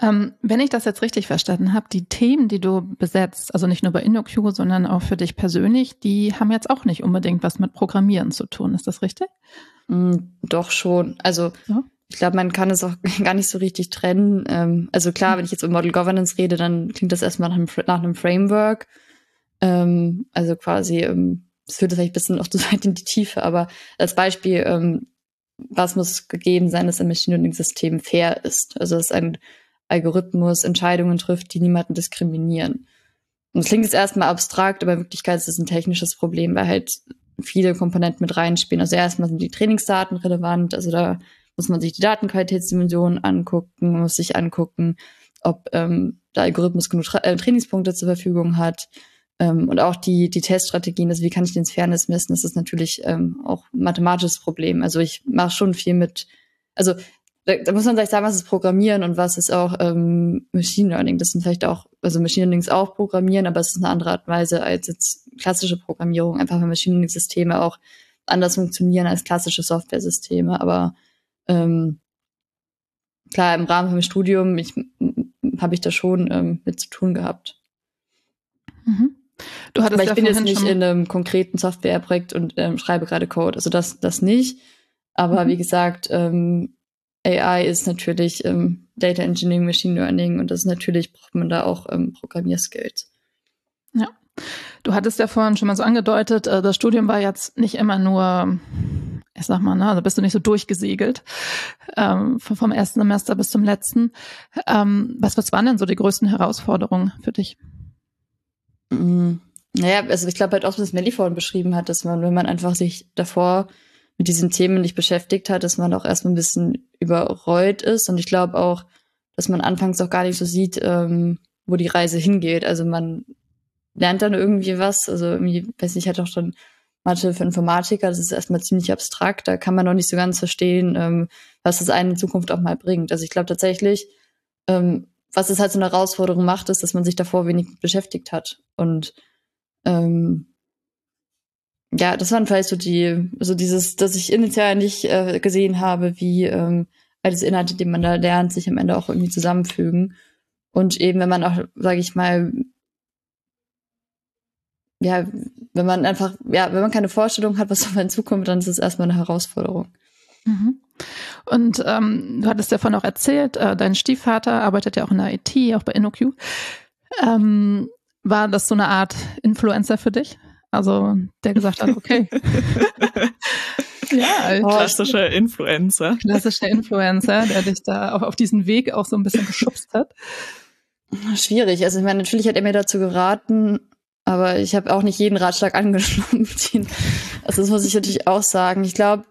Ähm, wenn ich das jetzt richtig verstanden habe, die Themen, die du besetzt, also nicht nur bei InnoQ, sondern auch für dich persönlich, die haben jetzt auch nicht unbedingt was mit Programmieren zu tun. Ist das richtig? Mm, doch schon. Also ja. ich glaube, man kann es auch (laughs) gar nicht so richtig trennen. Ähm, also klar, wenn ich jetzt über Model Governance rede, dann klingt das erstmal nach einem, nach einem Framework. Ähm, also quasi, ähm, das führt vielleicht ein bisschen auch (laughs) zu weit in die Tiefe, aber als Beispiel, ähm, was muss gegeben sein, dass ein Machine Learning System fair ist? Also dass ein Algorithmus Entscheidungen trifft, die niemanden diskriminieren. Und es klingt jetzt erstmal abstrakt, aber in Wirklichkeit ist es ein technisches Problem, weil halt viele Komponenten mit reinspielen. Also erstmal sind die Trainingsdaten relevant, also da muss man sich die Datenqualitätsdimension angucken, muss sich angucken, ob ähm, der Algorithmus genug Tra äh, Trainingspunkte zur Verfügung hat. Ähm, und auch die, die Teststrategien, also wie kann ich den Fairness messen, das ist natürlich ähm, auch ein mathematisches Problem. Also ich mache schon viel mit, also da, da muss man vielleicht sagen, was ist Programmieren und was ist auch ähm, Machine Learning. Das sind vielleicht auch, also Machine Learning ist auch Programmieren, aber es ist eine andere Art und Weise als jetzt klassische Programmierung. Einfach weil Machine Learning Systeme auch anders funktionieren als klassische Software-Systeme. Aber ähm, klar, im Rahmen vom Studium ich, habe ich da schon ähm, mit zu tun gehabt. Mhm. Du hattest Aber ich ja bin jetzt nicht in einem konkreten Softwareprojekt und ähm, schreibe gerade Code. Also das, das nicht. Aber mhm. wie gesagt, ähm, AI ist natürlich ähm, Data Engineering, Machine Learning und das ist natürlich braucht man da auch ähm, Programmierskills. Ja. Du hattest ja vorhin schon mal so angedeutet, äh, das Studium war jetzt nicht immer nur, ich sag mal, ne, also bist du nicht so durchgesegelt ähm, vom ersten Semester bis zum letzten. Ähm, was, was waren denn so die größten Herausforderungen für dich? Mm, naja, also ich glaube halt auch, was Melly vorhin beschrieben hat, dass man, wenn man einfach sich davor mit diesen Themen nicht beschäftigt hat, dass man auch erstmal ein bisschen überrollt ist. Und ich glaube auch, dass man anfangs auch gar nicht so sieht, ähm, wo die Reise hingeht. Also man lernt dann irgendwie was. Also irgendwie, weiß nicht, ich hatte auch schon Mathe für Informatiker, das ist erstmal ziemlich abstrakt. Da kann man noch nicht so ganz verstehen, ähm, was das einen in Zukunft auch mal bringt. Also ich glaube tatsächlich, ähm, was es halt so eine Herausforderung macht, ist, dass man sich davor wenig beschäftigt hat. Und ähm, ja, das waren vielleicht so die, so dieses, dass ich initial nicht äh, gesehen habe, wie ähm, alles Inhalte, die man da lernt, sich am Ende auch irgendwie zusammenfügen. Und eben, wenn man auch, sage ich mal, ja, wenn man einfach, ja, wenn man keine Vorstellung hat, was auf einen zukommt, dann ist es erstmal eine Herausforderung. Mhm. Und ähm, du hattest ja vorhin auch erzählt, äh, dein Stiefvater arbeitet ja auch in der IT, auch bei InnoQ. Ähm, war das so eine Art Influencer für dich? Also der gesagt hat, okay. (laughs) ja, oh, klassischer Influencer. Klassischer Influencer, der dich da auch auf diesen Weg auch so ein bisschen geschubst hat. Schwierig. Also ich meine, natürlich hat er mir dazu geraten, aber ich habe auch nicht jeden Ratschlag angenommen. (laughs) also das muss ich natürlich auch sagen. Ich glaube,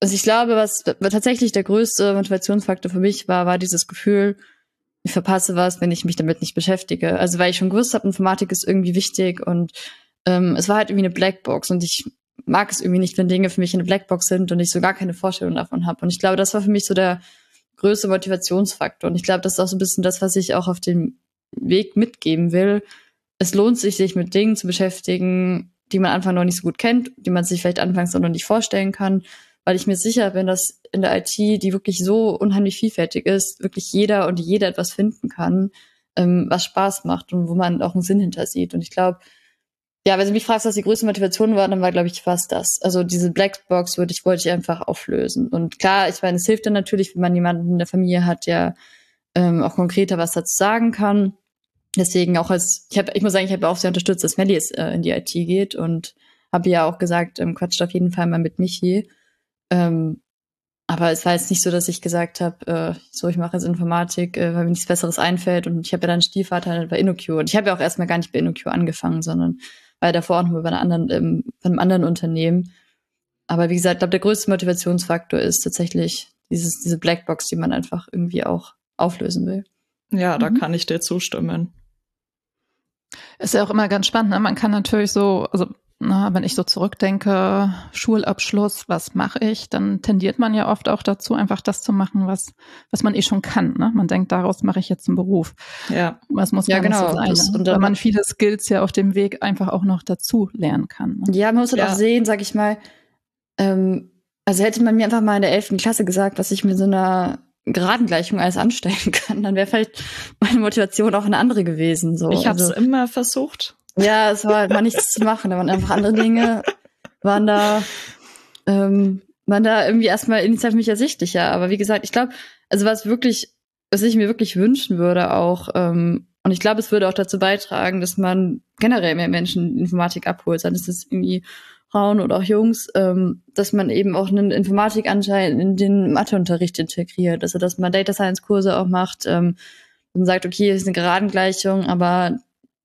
also ich glaube, was tatsächlich der größte Motivationsfaktor für mich war, war dieses Gefühl, ich verpasse was, wenn ich mich damit nicht beschäftige. Also weil ich schon gewusst habe, Informatik ist irgendwie wichtig und ähm, es war halt irgendwie eine Blackbox und ich mag es irgendwie nicht, wenn Dinge für mich eine Blackbox sind und ich so gar keine Vorstellung davon habe. Und ich glaube, das war für mich so der größte Motivationsfaktor. Und ich glaube, das ist auch so ein bisschen das, was ich auch auf dem Weg mitgeben will. Es lohnt sich, sich mit Dingen zu beschäftigen, die man Anfang noch nicht so gut kennt, die man sich vielleicht anfangs noch nicht vorstellen kann, weil ich mir sicher bin, dass in der IT, die wirklich so unheimlich vielfältig ist, wirklich jeder und jeder etwas finden kann, ähm, was Spaß macht und wo man auch einen Sinn hinter sieht. Und ich glaube, ja, wenn du mich fragst, was die größte Motivation war, dann war, glaube ich, fast das. Also diese Blackbox würde ich, wollte ich einfach auflösen. Und klar, ich meine, es hilft dann natürlich, wenn man jemanden in der Familie hat, der ähm, auch konkreter was dazu sagen kann. Deswegen auch als, ich habe, ich muss sagen, ich habe auch sehr unterstützt, dass Melly äh, in die IT geht und habe ja auch gesagt, ähm, quatscht auf jeden Fall mal mit Michi. Ähm, aber es war jetzt nicht so, dass ich gesagt habe, äh, so, ich mache jetzt Informatik, äh, weil mir nichts Besseres einfällt. Und ich habe ja dann Stiefvater bei InnoQ. Und ich habe ja auch erstmal gar nicht bei InnoQ angefangen, sondern war davor auch noch bei, einer anderen, ähm, bei einem anderen Unternehmen. Aber wie gesagt, ich glaube, der größte Motivationsfaktor ist tatsächlich dieses, diese Blackbox, die man einfach irgendwie auch auflösen will. Ja, da mhm. kann ich dir zustimmen. Ist ja auch immer ganz spannend. Ne? Man kann natürlich so, also na, wenn ich so zurückdenke, Schulabschluss, was mache ich, dann tendiert man ja oft auch dazu, einfach das zu machen, was, was man eh schon kann. Ne? Man denkt, daraus mache ich jetzt einen Beruf. Ja. Was muss ja, genau. so sein? Das, ne? Weil man viele Skills ja auf dem Weg einfach auch noch dazu lernen kann. Ne? Ja, man muss halt ja. auch sehen, sag ich mal, ähm, also hätte man mir einfach mal in der 11. Klasse gesagt, was ich mit so einer Geradengleichung alles anstellen (laughs) kann, dann wäre vielleicht meine Motivation auch eine andere gewesen. So. Ich habe es also, immer versucht. Ja, es war, war nichts zu machen. Da waren einfach andere Dinge, waren da, ähm, waren da irgendwie erstmal initial für mich ersichtlicher. Aber wie gesagt, ich glaube, also was wirklich, was ich mir wirklich wünschen würde auch, ähm, und ich glaube, es würde auch dazu beitragen, dass man generell mehr Menschen Informatik abholt, sei es irgendwie Frauen oder auch Jungs, ähm, dass man eben auch einen Informatikanteil in den Matheunterricht integriert. Also dass man Data Science Kurse auch macht ähm, und sagt, okay, es ist eine Geradengleichung, aber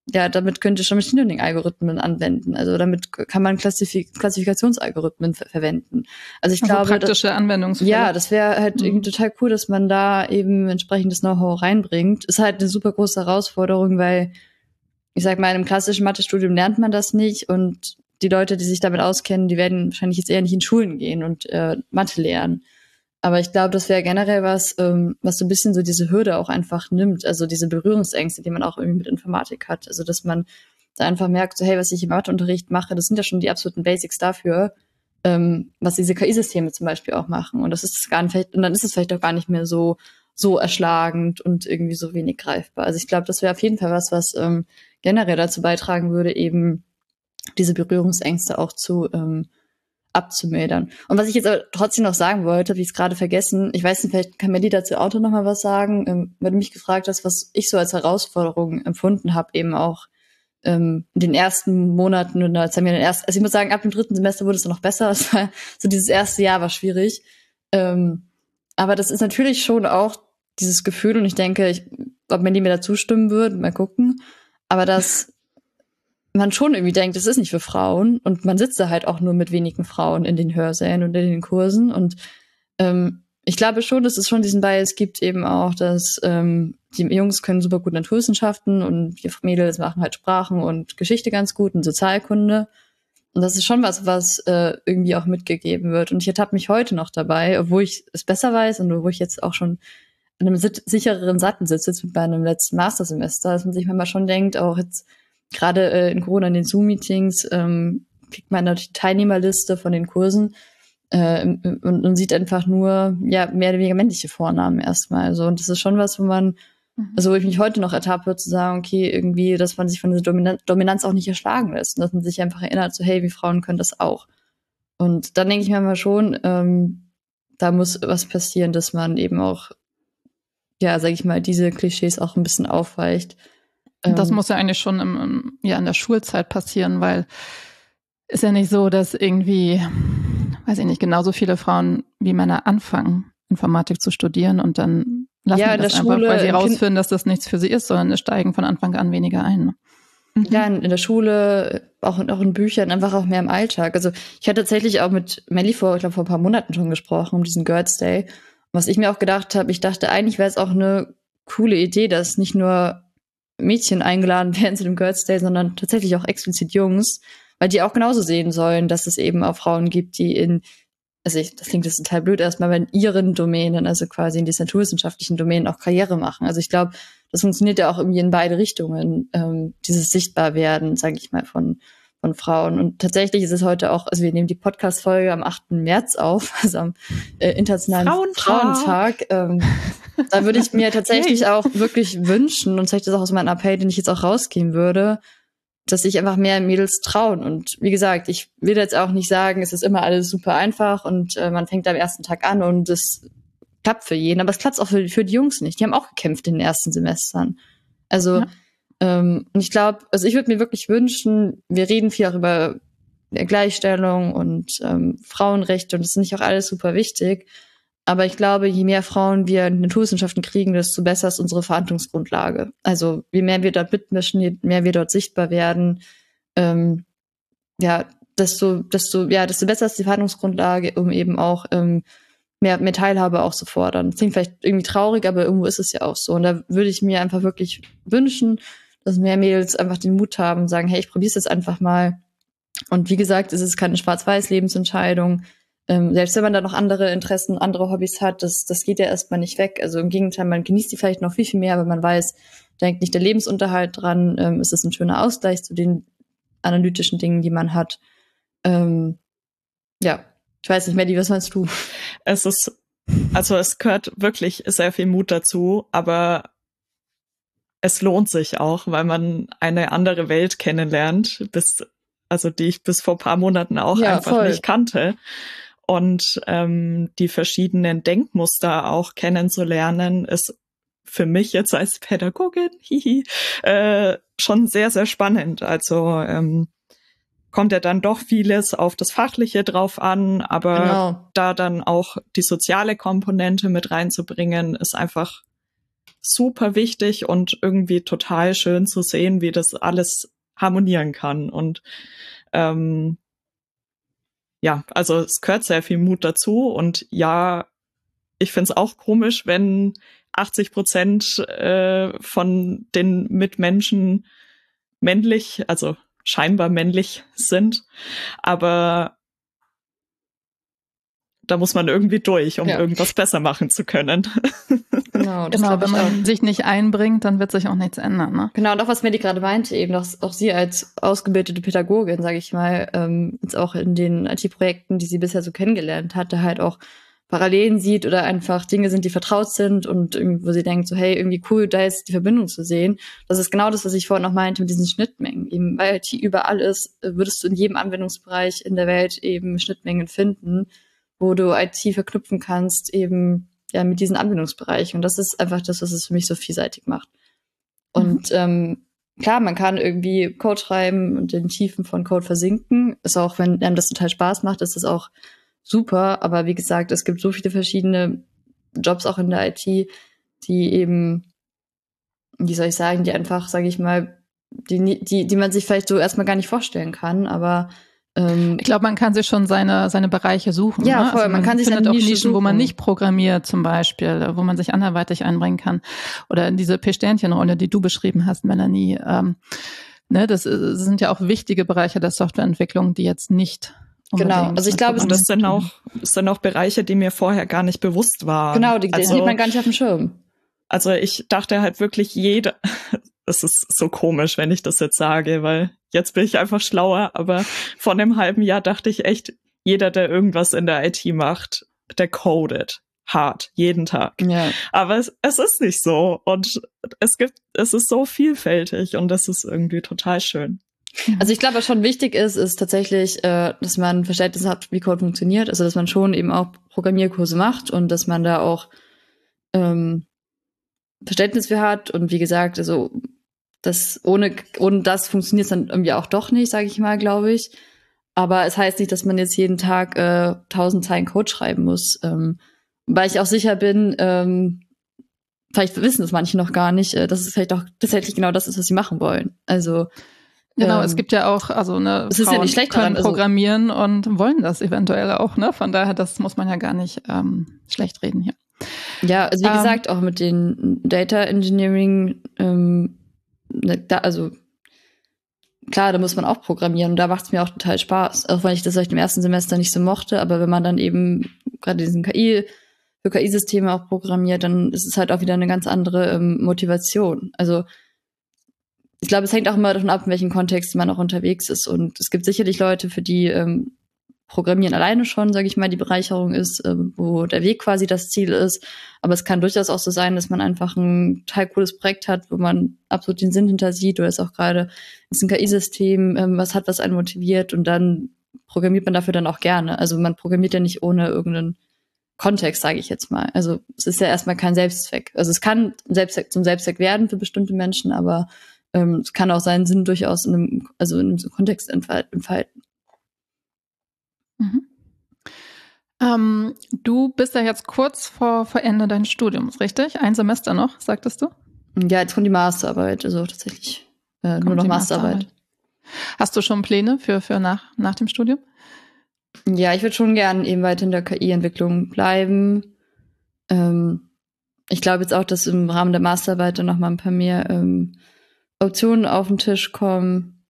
ja, damit könnte schon Machine Learning Algorithmen anwenden. Also damit kann man Klassifik Klassifikationsalgorithmen ver verwenden. Also ich also glaube, praktische das, Anwendungsfälle. Ja, das wäre halt mhm. irgendwie total cool, dass man da eben entsprechendes Know-how reinbringt. Ist halt eine super große Herausforderung, weil ich sag mal, in einem klassischen Mathestudium lernt man das nicht und die Leute, die sich damit auskennen, die werden wahrscheinlich jetzt eher nicht in Schulen gehen und äh, Mathe lernen. Aber ich glaube, das wäre generell was, ähm, was so ein bisschen so diese Hürde auch einfach nimmt, also diese Berührungsängste, die man auch irgendwie mit Informatik hat. Also dass man da einfach merkt, so hey, was ich im Matheunterricht mache, das sind ja schon die absoluten Basics dafür, ähm, was diese KI-Systeme zum Beispiel auch machen. Und das ist gar nicht, und dann ist es vielleicht auch gar nicht mehr so so erschlagend und irgendwie so wenig greifbar. Also ich glaube, das wäre auf jeden Fall was, was ähm, generell dazu beitragen würde, eben diese Berührungsängste auch zu ähm, abzumildern. Und was ich jetzt aber trotzdem noch sagen wollte, habe ich es gerade vergessen. Ich weiß nicht, vielleicht kann Melly dazu Auto noch mal was sagen. Ähm, wenn du mich gefragt hast, was ich so als Herausforderung empfunden habe, eben auch ähm, in den ersten Monaten und als haben wir den ersten, also ich muss sagen, ab dem dritten Semester wurde es noch besser. (laughs) Es war, so dieses erste Jahr war schwierig. Ähm, aber das ist natürlich schon auch dieses Gefühl und ich denke, ich, ob Melly mir da zustimmen wird, mal gucken. Aber das man schon irgendwie denkt, es ist nicht für Frauen und man sitzt da halt auch nur mit wenigen Frauen in den Hörsälen und in den Kursen und ähm, ich glaube schon, dass es schon diesen Bias gibt eben auch, dass ähm, die Jungs können super gut Naturwissenschaften und die Mädels machen halt Sprachen und Geschichte ganz gut und Sozialkunde. Und das ist schon was, was äh, irgendwie auch mitgegeben wird. Und ich ertappe mich heute noch dabei, obwohl ich es besser weiß und obwohl ich jetzt auch schon in einem sichereren Satten sitze, jetzt mit meinem letzten Mastersemester, dass man sich manchmal schon denkt, auch jetzt gerade äh, in Corona in den Zoom-Meetings ähm, kriegt man die Teilnehmerliste von den Kursen äh, und, und sieht einfach nur ja mehr oder weniger männliche Vornamen erstmal. Also und das ist schon was, wo man mhm. also wo ich mich heute noch ertappe, zu sagen, okay, irgendwie, dass man sich von dieser Dominanz, Dominanz auch nicht erschlagen lässt. Und dass man sich einfach erinnert, so, hey, wie Frauen können das auch. Und dann denke ich mir mal schon, ähm, da muss was passieren, dass man eben auch, ja, sag ich mal, diese Klischees auch ein bisschen aufweicht. Das ähm, muss ja eigentlich schon im, ja, in der Schulzeit passieren, weil ist ja nicht so, dass irgendwie, weiß ich nicht, genauso viele Frauen wie Männer anfangen, Informatik zu studieren und dann lassen ja, das einfach, Schule, weil sie rausfinden, dass das nichts für sie ist, sondern es steigen von Anfang an weniger ein. Mhm. Ja, in, in, der Schule, auch, auch in Büchern, einfach auch mehr im Alltag. Also ich hatte tatsächlich auch mit Melly vor, ich glaube, vor ein paar Monaten schon gesprochen, um diesen Girls Day. Was ich mir auch gedacht habe, ich dachte, eigentlich wäre es auch eine coole Idee, dass nicht nur Mädchen eingeladen (laughs) werden zu dem Girls Day, sondern tatsächlich auch explizit Jungs, weil die auch genauso sehen sollen, dass es eben auch Frauen gibt, die in, also ich, das klingt jetzt total blöd erstmal, aber in ihren Domänen, also quasi in diesen naturwissenschaftlichen Domänen auch Karriere machen. Also ich glaube, das funktioniert ja auch irgendwie in beide Richtungen, ähm, dieses Sichtbarwerden, sage ich mal, von von Frauen. Und tatsächlich ist es heute auch, also wir nehmen die Podcast-Folge am 8. März auf, (laughs) also am äh, Internationalen Frauentag. Frauentag. Ähm, (laughs) da würde ich mir (laughs) tatsächlich auch wirklich wünschen, und zeige das auch aus meinem Appell, den ich jetzt auch rausgeben würde, dass sich einfach mehr Mädels trauen. Und wie gesagt, ich will jetzt auch nicht sagen, es ist immer alles super einfach und äh, man fängt am ersten Tag an und es klappt für jeden, aber es klappt auch für, für die Jungs nicht. Die haben auch gekämpft in den ersten Semestern. Also ja. Ähm, und ich glaube, also ich würde mir wirklich wünschen, wir reden viel auch über Gleichstellung und ähm, Frauenrechte und das ist nicht auch alles super wichtig. Aber ich glaube, je mehr Frauen wir in Naturwissenschaften kriegen, desto besser ist unsere Verhandlungsgrundlage. Also je mehr wir dort mitmischen, je mehr wir dort sichtbar werden, ähm, ja, desto, desto, ja, desto besser ist die Verhandlungsgrundlage, um eben auch ähm, mehr, mehr Teilhabe auch zu fordern. Das klingt vielleicht irgendwie traurig, aber irgendwo ist es ja auch so. Und da würde ich mir einfach wirklich wünschen, dass mehr Mädels einfach den Mut haben und sagen, hey, ich probiere es jetzt einfach mal. Und wie gesagt, es ist keine Schwarz-Weiß-Lebensentscheidung. Ähm, selbst wenn man da noch andere Interessen, andere Hobbys hat, das, das geht ja erstmal nicht weg. Also im Gegenteil, man genießt die vielleicht noch viel, viel mehr, aber man weiß, denkt nicht der Lebensunterhalt dran, ähm, es ist ein schöner Ausgleich zu den analytischen Dingen, die man hat. Ähm, ja, ich weiß nicht, Maddie, was meinst du? Es ist, also es gehört wirklich sehr viel Mut dazu, aber es lohnt sich auch, weil man eine andere Welt kennenlernt, bis, also die ich bis vor paar Monaten auch ja, einfach voll. nicht kannte. Und ähm, die verschiedenen Denkmuster auch kennenzulernen, ist für mich jetzt als Pädagogin (laughs) hihi, äh, schon sehr, sehr spannend. Also ähm, kommt ja dann doch vieles auf das Fachliche drauf an, aber genau. da dann auch die soziale Komponente mit reinzubringen, ist einfach super wichtig und irgendwie total schön zu sehen, wie das alles harmonieren kann. Und ähm, ja, also es gehört sehr viel Mut dazu und ja, ich finde es auch komisch, wenn 80 Prozent äh, von den Mitmenschen männlich, also scheinbar männlich sind. Aber da muss man irgendwie durch, um ja. irgendwas besser machen zu können. (laughs) Genau, genau wenn man auch. sich nicht einbringt, dann wird sich auch nichts ändern. Ne? Genau, und auch was Medi gerade meinte, eben, dass auch sie als ausgebildete Pädagogin, sage ich mal, ähm, jetzt auch in den IT-Projekten, die sie bisher so kennengelernt hatte, halt auch Parallelen sieht oder einfach Dinge sind, die vertraut sind und wo sie denkt, so hey, irgendwie cool, da ist die Verbindung zu sehen. Das ist genau das, was ich vorhin noch meinte mit diesen Schnittmengen. Eben weil IT überall ist, würdest du in jedem Anwendungsbereich in der Welt eben Schnittmengen finden, wo du IT verknüpfen kannst, eben ja mit diesen Anwendungsbereichen. Und das ist einfach das, was es für mich so vielseitig macht. Und mhm. ähm, klar, man kann irgendwie Code schreiben und in Tiefen von Code versinken. Ist auch, wenn einem das total Spaß macht, ist das auch super. Aber wie gesagt, es gibt so viele verschiedene Jobs auch in der IT, die eben, wie soll ich sagen, die einfach, sage ich mal, die, die, die man sich vielleicht so erstmal gar nicht vorstellen kann, aber ich glaube, man kann sich schon seine, seine Bereiche suchen. Ja, ne? voll. Also man, man, kann sich findet auch Nischen, suchen. wo man nicht programmiert, zum Beispiel, wo man sich anderweitig einbringen kann. Oder in diese P-Sternchen-Rolle, die du beschrieben hast, Melanie. Ähm, ne, das, das sind ja auch wichtige Bereiche der Softwareentwicklung, die jetzt nicht Genau, also ich glaube, das sind auch, das sind auch Bereiche, die mir vorher gar nicht bewusst waren. Genau, die, also, sieht man gar nicht auf dem Schirm. Also ich dachte halt wirklich jeder, es ist so komisch, wenn ich das jetzt sage, weil jetzt bin ich einfach schlauer, aber vor einem halben Jahr dachte ich echt, jeder, der irgendwas in der IT macht, der codet hart jeden Tag. Ja. Aber es, es ist nicht so und es gibt, es ist so vielfältig und das ist irgendwie total schön. Also ich glaube, was schon wichtig ist, ist tatsächlich, äh, dass man Verständnis hat, wie Code funktioniert. Also dass man schon eben auch Programmierkurse macht und dass man da auch ähm, Verständnis für hat. Und wie gesagt, also das ohne ohne das funktioniert es dann irgendwie auch doch nicht, sage ich mal, glaube ich. Aber es heißt nicht, dass man jetzt jeden Tag äh, tausend Zeilen Code schreiben muss, ähm, weil ich auch sicher bin. Ähm, vielleicht wissen es manche noch gar nicht, äh, dass es vielleicht auch tatsächlich genau das ist, was sie machen wollen. Also Genau, ähm, es gibt ja auch, also ne, es ist Frauen ja nicht schlecht können also, programmieren und wollen das eventuell auch, ne? Von daher, das muss man ja gar nicht ähm, schlecht reden hier. Ja, also wie ähm, gesagt, auch mit den Data Engineering, ähm, ne, da, also klar, da muss man auch programmieren und da macht es mir auch total Spaß. Auch wenn ich das vielleicht im ersten Semester nicht so mochte, aber wenn man dann eben gerade diesen KI für KI-Systeme auch programmiert, dann ist es halt auch wieder eine ganz andere ähm, Motivation. Also ich glaube, es hängt auch immer davon ab, in welchem Kontext man auch unterwegs ist. Und es gibt sicherlich Leute, für die ähm, Programmieren alleine schon, sage ich mal, die Bereicherung ist, äh, wo der Weg quasi das Ziel ist. Aber es kann durchaus auch so sein, dass man einfach ein total cooles Projekt hat, wo man absolut den Sinn hinter sieht oder ist auch gerade ist ein KI-System, ähm, was hat, was einen motiviert und dann programmiert man dafür dann auch gerne. Also man programmiert ja nicht ohne irgendeinen Kontext, sage ich jetzt mal. Also es ist ja erstmal kein Selbstzweck. Also es kann Selbstzweck zum Selbstzweck werden für bestimmte Menschen, aber ähm, es kann auch seinen Sinn durchaus in einem, also in einem Kontext entfalten. Mhm. Ähm, du bist ja jetzt kurz vor, vor Ende deines Studiums, richtig? Ein Semester noch, sagtest du? Ja, jetzt kommt die Masterarbeit, also tatsächlich äh, nur noch Masterarbeit. Masterarbeit. Hast du schon Pläne für, für nach, nach dem Studium? Ja, ich würde schon gern eben weiter in der KI-Entwicklung bleiben. Ähm, ich glaube jetzt auch, dass im Rahmen der Masterarbeit dann noch mal ein paar mehr ähm, Optionen auf den Tisch kommen.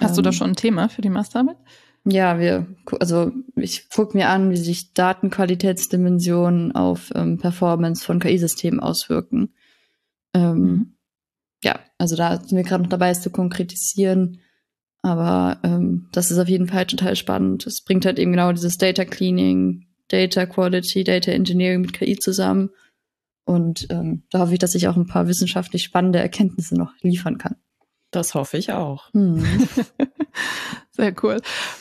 Hast du da ähm, schon ein Thema für die Masterarbeit? Ja, wir, also ich gucke mir an, wie sich Datenqualitätsdimensionen auf ähm, Performance von KI-Systemen auswirken. Ähm, mhm. Ja, also da sind wir gerade noch dabei, es zu konkretisieren. Aber ähm, das ist auf jeden Fall total spannend. Es bringt halt eben genau dieses Data Cleaning, Data Quality, Data Engineering mit KI zusammen. Und ähm, da hoffe ich, dass ich auch ein paar wissenschaftlich spannende Erkenntnisse noch liefern kann. Das hoffe ich auch. Hm. (laughs) Sehr cool.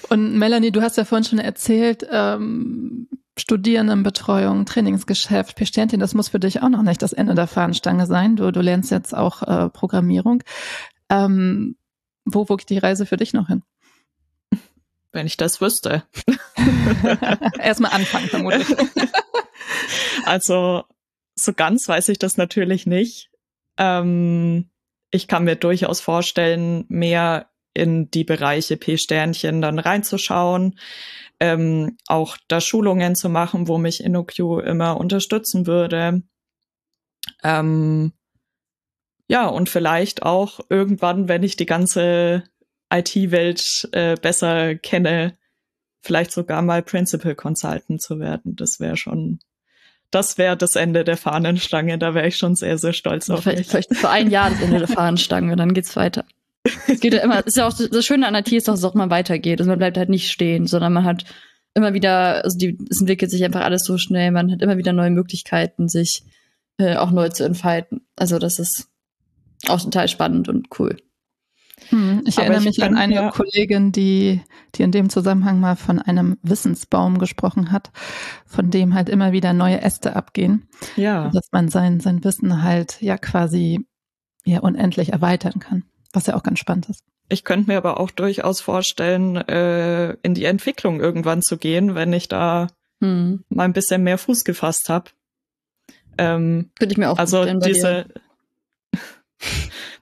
Und Melanie, du hast ja vorhin schon erzählt, ähm, Studierendenbetreuung, Trainingsgeschäft, P-Sternchen, das muss für dich auch noch nicht das Ende der Fahnenstange sein. Du, du lernst jetzt auch äh, Programmierung. Ähm, wo, wo geht die Reise für dich noch hin? Wenn ich das wüsste. (laughs) Erstmal anfangen, vermutlich. (laughs) also, so ganz weiß ich das natürlich nicht. Ähm, ich kann mir durchaus vorstellen, mehr in die Bereiche P-Sternchen dann reinzuschauen, ähm, auch da Schulungen zu machen, wo mich InnoQ immer unterstützen würde. Ähm, ja, und vielleicht auch irgendwann, wenn ich die ganze IT-Welt äh, besser kenne, vielleicht sogar mal Principal Consultant zu werden. Das wäre schon das wäre das Ende der Fahnenstange. Da wäre ich schon sehr, sehr stolz auf vielleicht, mich. Vielleicht für ein Jahr das Ende der (laughs) Fahnenstange, dann geht's weiter. Es geht ja immer, ist ja auch das Schöne an IT ist doch, dass es auch mal weitergeht. Also man bleibt halt nicht stehen, sondern man hat immer wieder, also die, es entwickelt sich einfach alles so schnell, man hat immer wieder neue Möglichkeiten, sich äh, auch neu zu entfalten. Also das ist auch total spannend und cool. Hm, ich erinnere ich mich an eine ja. Kollegin, die, die in dem Zusammenhang mal von einem Wissensbaum gesprochen hat, von dem halt immer wieder neue Äste abgehen. Ja. Dass man sein, sein Wissen halt ja quasi ja unendlich erweitern kann, was ja auch ganz spannend ist. Ich könnte mir aber auch durchaus vorstellen, äh, in die Entwicklung irgendwann zu gehen, wenn ich da hm. mal ein bisschen mehr Fuß gefasst habe. Ähm, Könnte ich mir auch also diese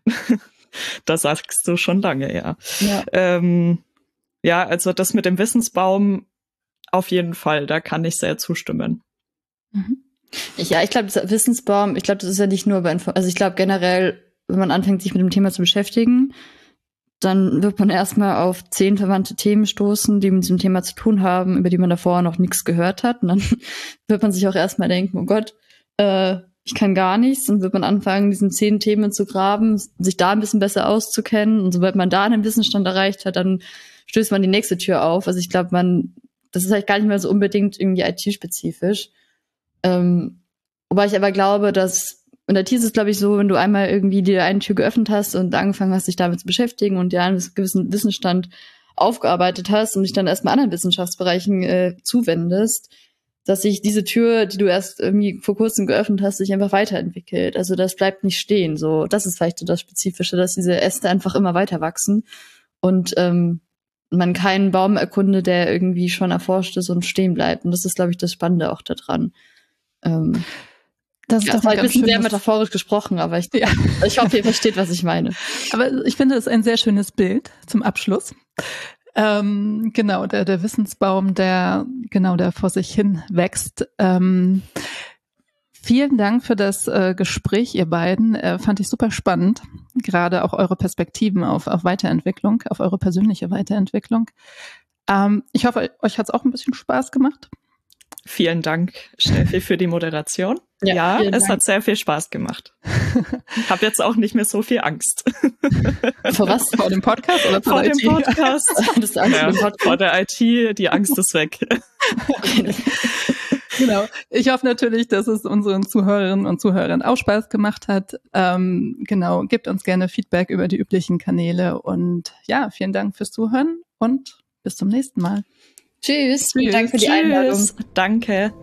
(laughs) (laughs) das sagst du schon lange, ja. Ja. Ähm, ja, also das mit dem Wissensbaum auf jeden Fall, da kann ich sehr zustimmen. Mhm. Ja, ich glaube, Wissensbaum, ich glaube, das ist ja nicht nur bei Info also ich glaube generell, wenn man anfängt, sich mit dem Thema zu beschäftigen, dann wird man erstmal auf zehn verwandte Themen stoßen, die mit diesem Thema zu tun haben, über die man davor noch nichts gehört hat. Und dann (laughs) wird man sich auch erstmal denken, oh Gott, äh, ich kann gar nichts und wird man anfangen, diesen zehn Themen zu graben, sich da ein bisschen besser auszukennen und sobald man da einen Wissensstand erreicht hat, dann stößt man die nächste Tür auf. Also ich glaube, man, das ist halt gar nicht mehr so unbedingt irgendwie IT-spezifisch. Ähm, wobei ich aber glaube, dass in der IT ist es, glaube ich, so, wenn du einmal irgendwie die eine Tür geöffnet hast und angefangen hast, dich damit zu beschäftigen und dir einen gewissen Wissensstand aufgearbeitet hast und dich dann erstmal anderen Wissenschaftsbereichen äh, zuwendest, dass sich diese Tür, die du erst irgendwie vor kurzem geöffnet hast, sich einfach weiterentwickelt. Also das bleibt nicht stehen. So, das ist vielleicht so das Spezifische, dass diese Äste einfach immer weiter wachsen und ähm, man keinen Baum erkunde, der irgendwie schon erforscht ist und stehen bleibt. Und das ist, glaube ich, das Spannende auch daran. Ähm, das ist ja, doch das ein bisschen sehr metaphorisch gesprochen, aber ich, ja. ich hoffe, ihr versteht, was ich meine. Aber ich finde, es ist ein sehr schönes Bild zum Abschluss. Ähm, genau, der, der Wissensbaum, der genau, der vor sich hin wächst. Ähm, vielen Dank für das äh, Gespräch, ihr beiden. Äh, fand ich super spannend. Gerade auch eure Perspektiven auf, auf Weiterentwicklung, auf eure persönliche Weiterentwicklung. Ähm, ich hoffe, euch hat es auch ein bisschen Spaß gemacht. Vielen Dank, Steffi, für die Moderation. Ja, ja es Dank. hat sehr viel Spaß gemacht. Ich habe jetzt auch nicht mehr so viel Angst. Vor was? Vor dem Podcast oder vor, vor dem Podcast? (laughs) Angst ja, Podcast? Vor der IT, die Angst ist weg. (laughs) genau. Ich hoffe natürlich, dass es unseren Zuhörerinnen und Zuhörern auch Spaß gemacht hat. Ähm, genau, gebt uns gerne Feedback über die üblichen Kanäle und ja, vielen Dank fürs Zuhören und bis zum nächsten Mal. Tschüss. Tschüss. Dank für die Tschüss. Einladung. Danke.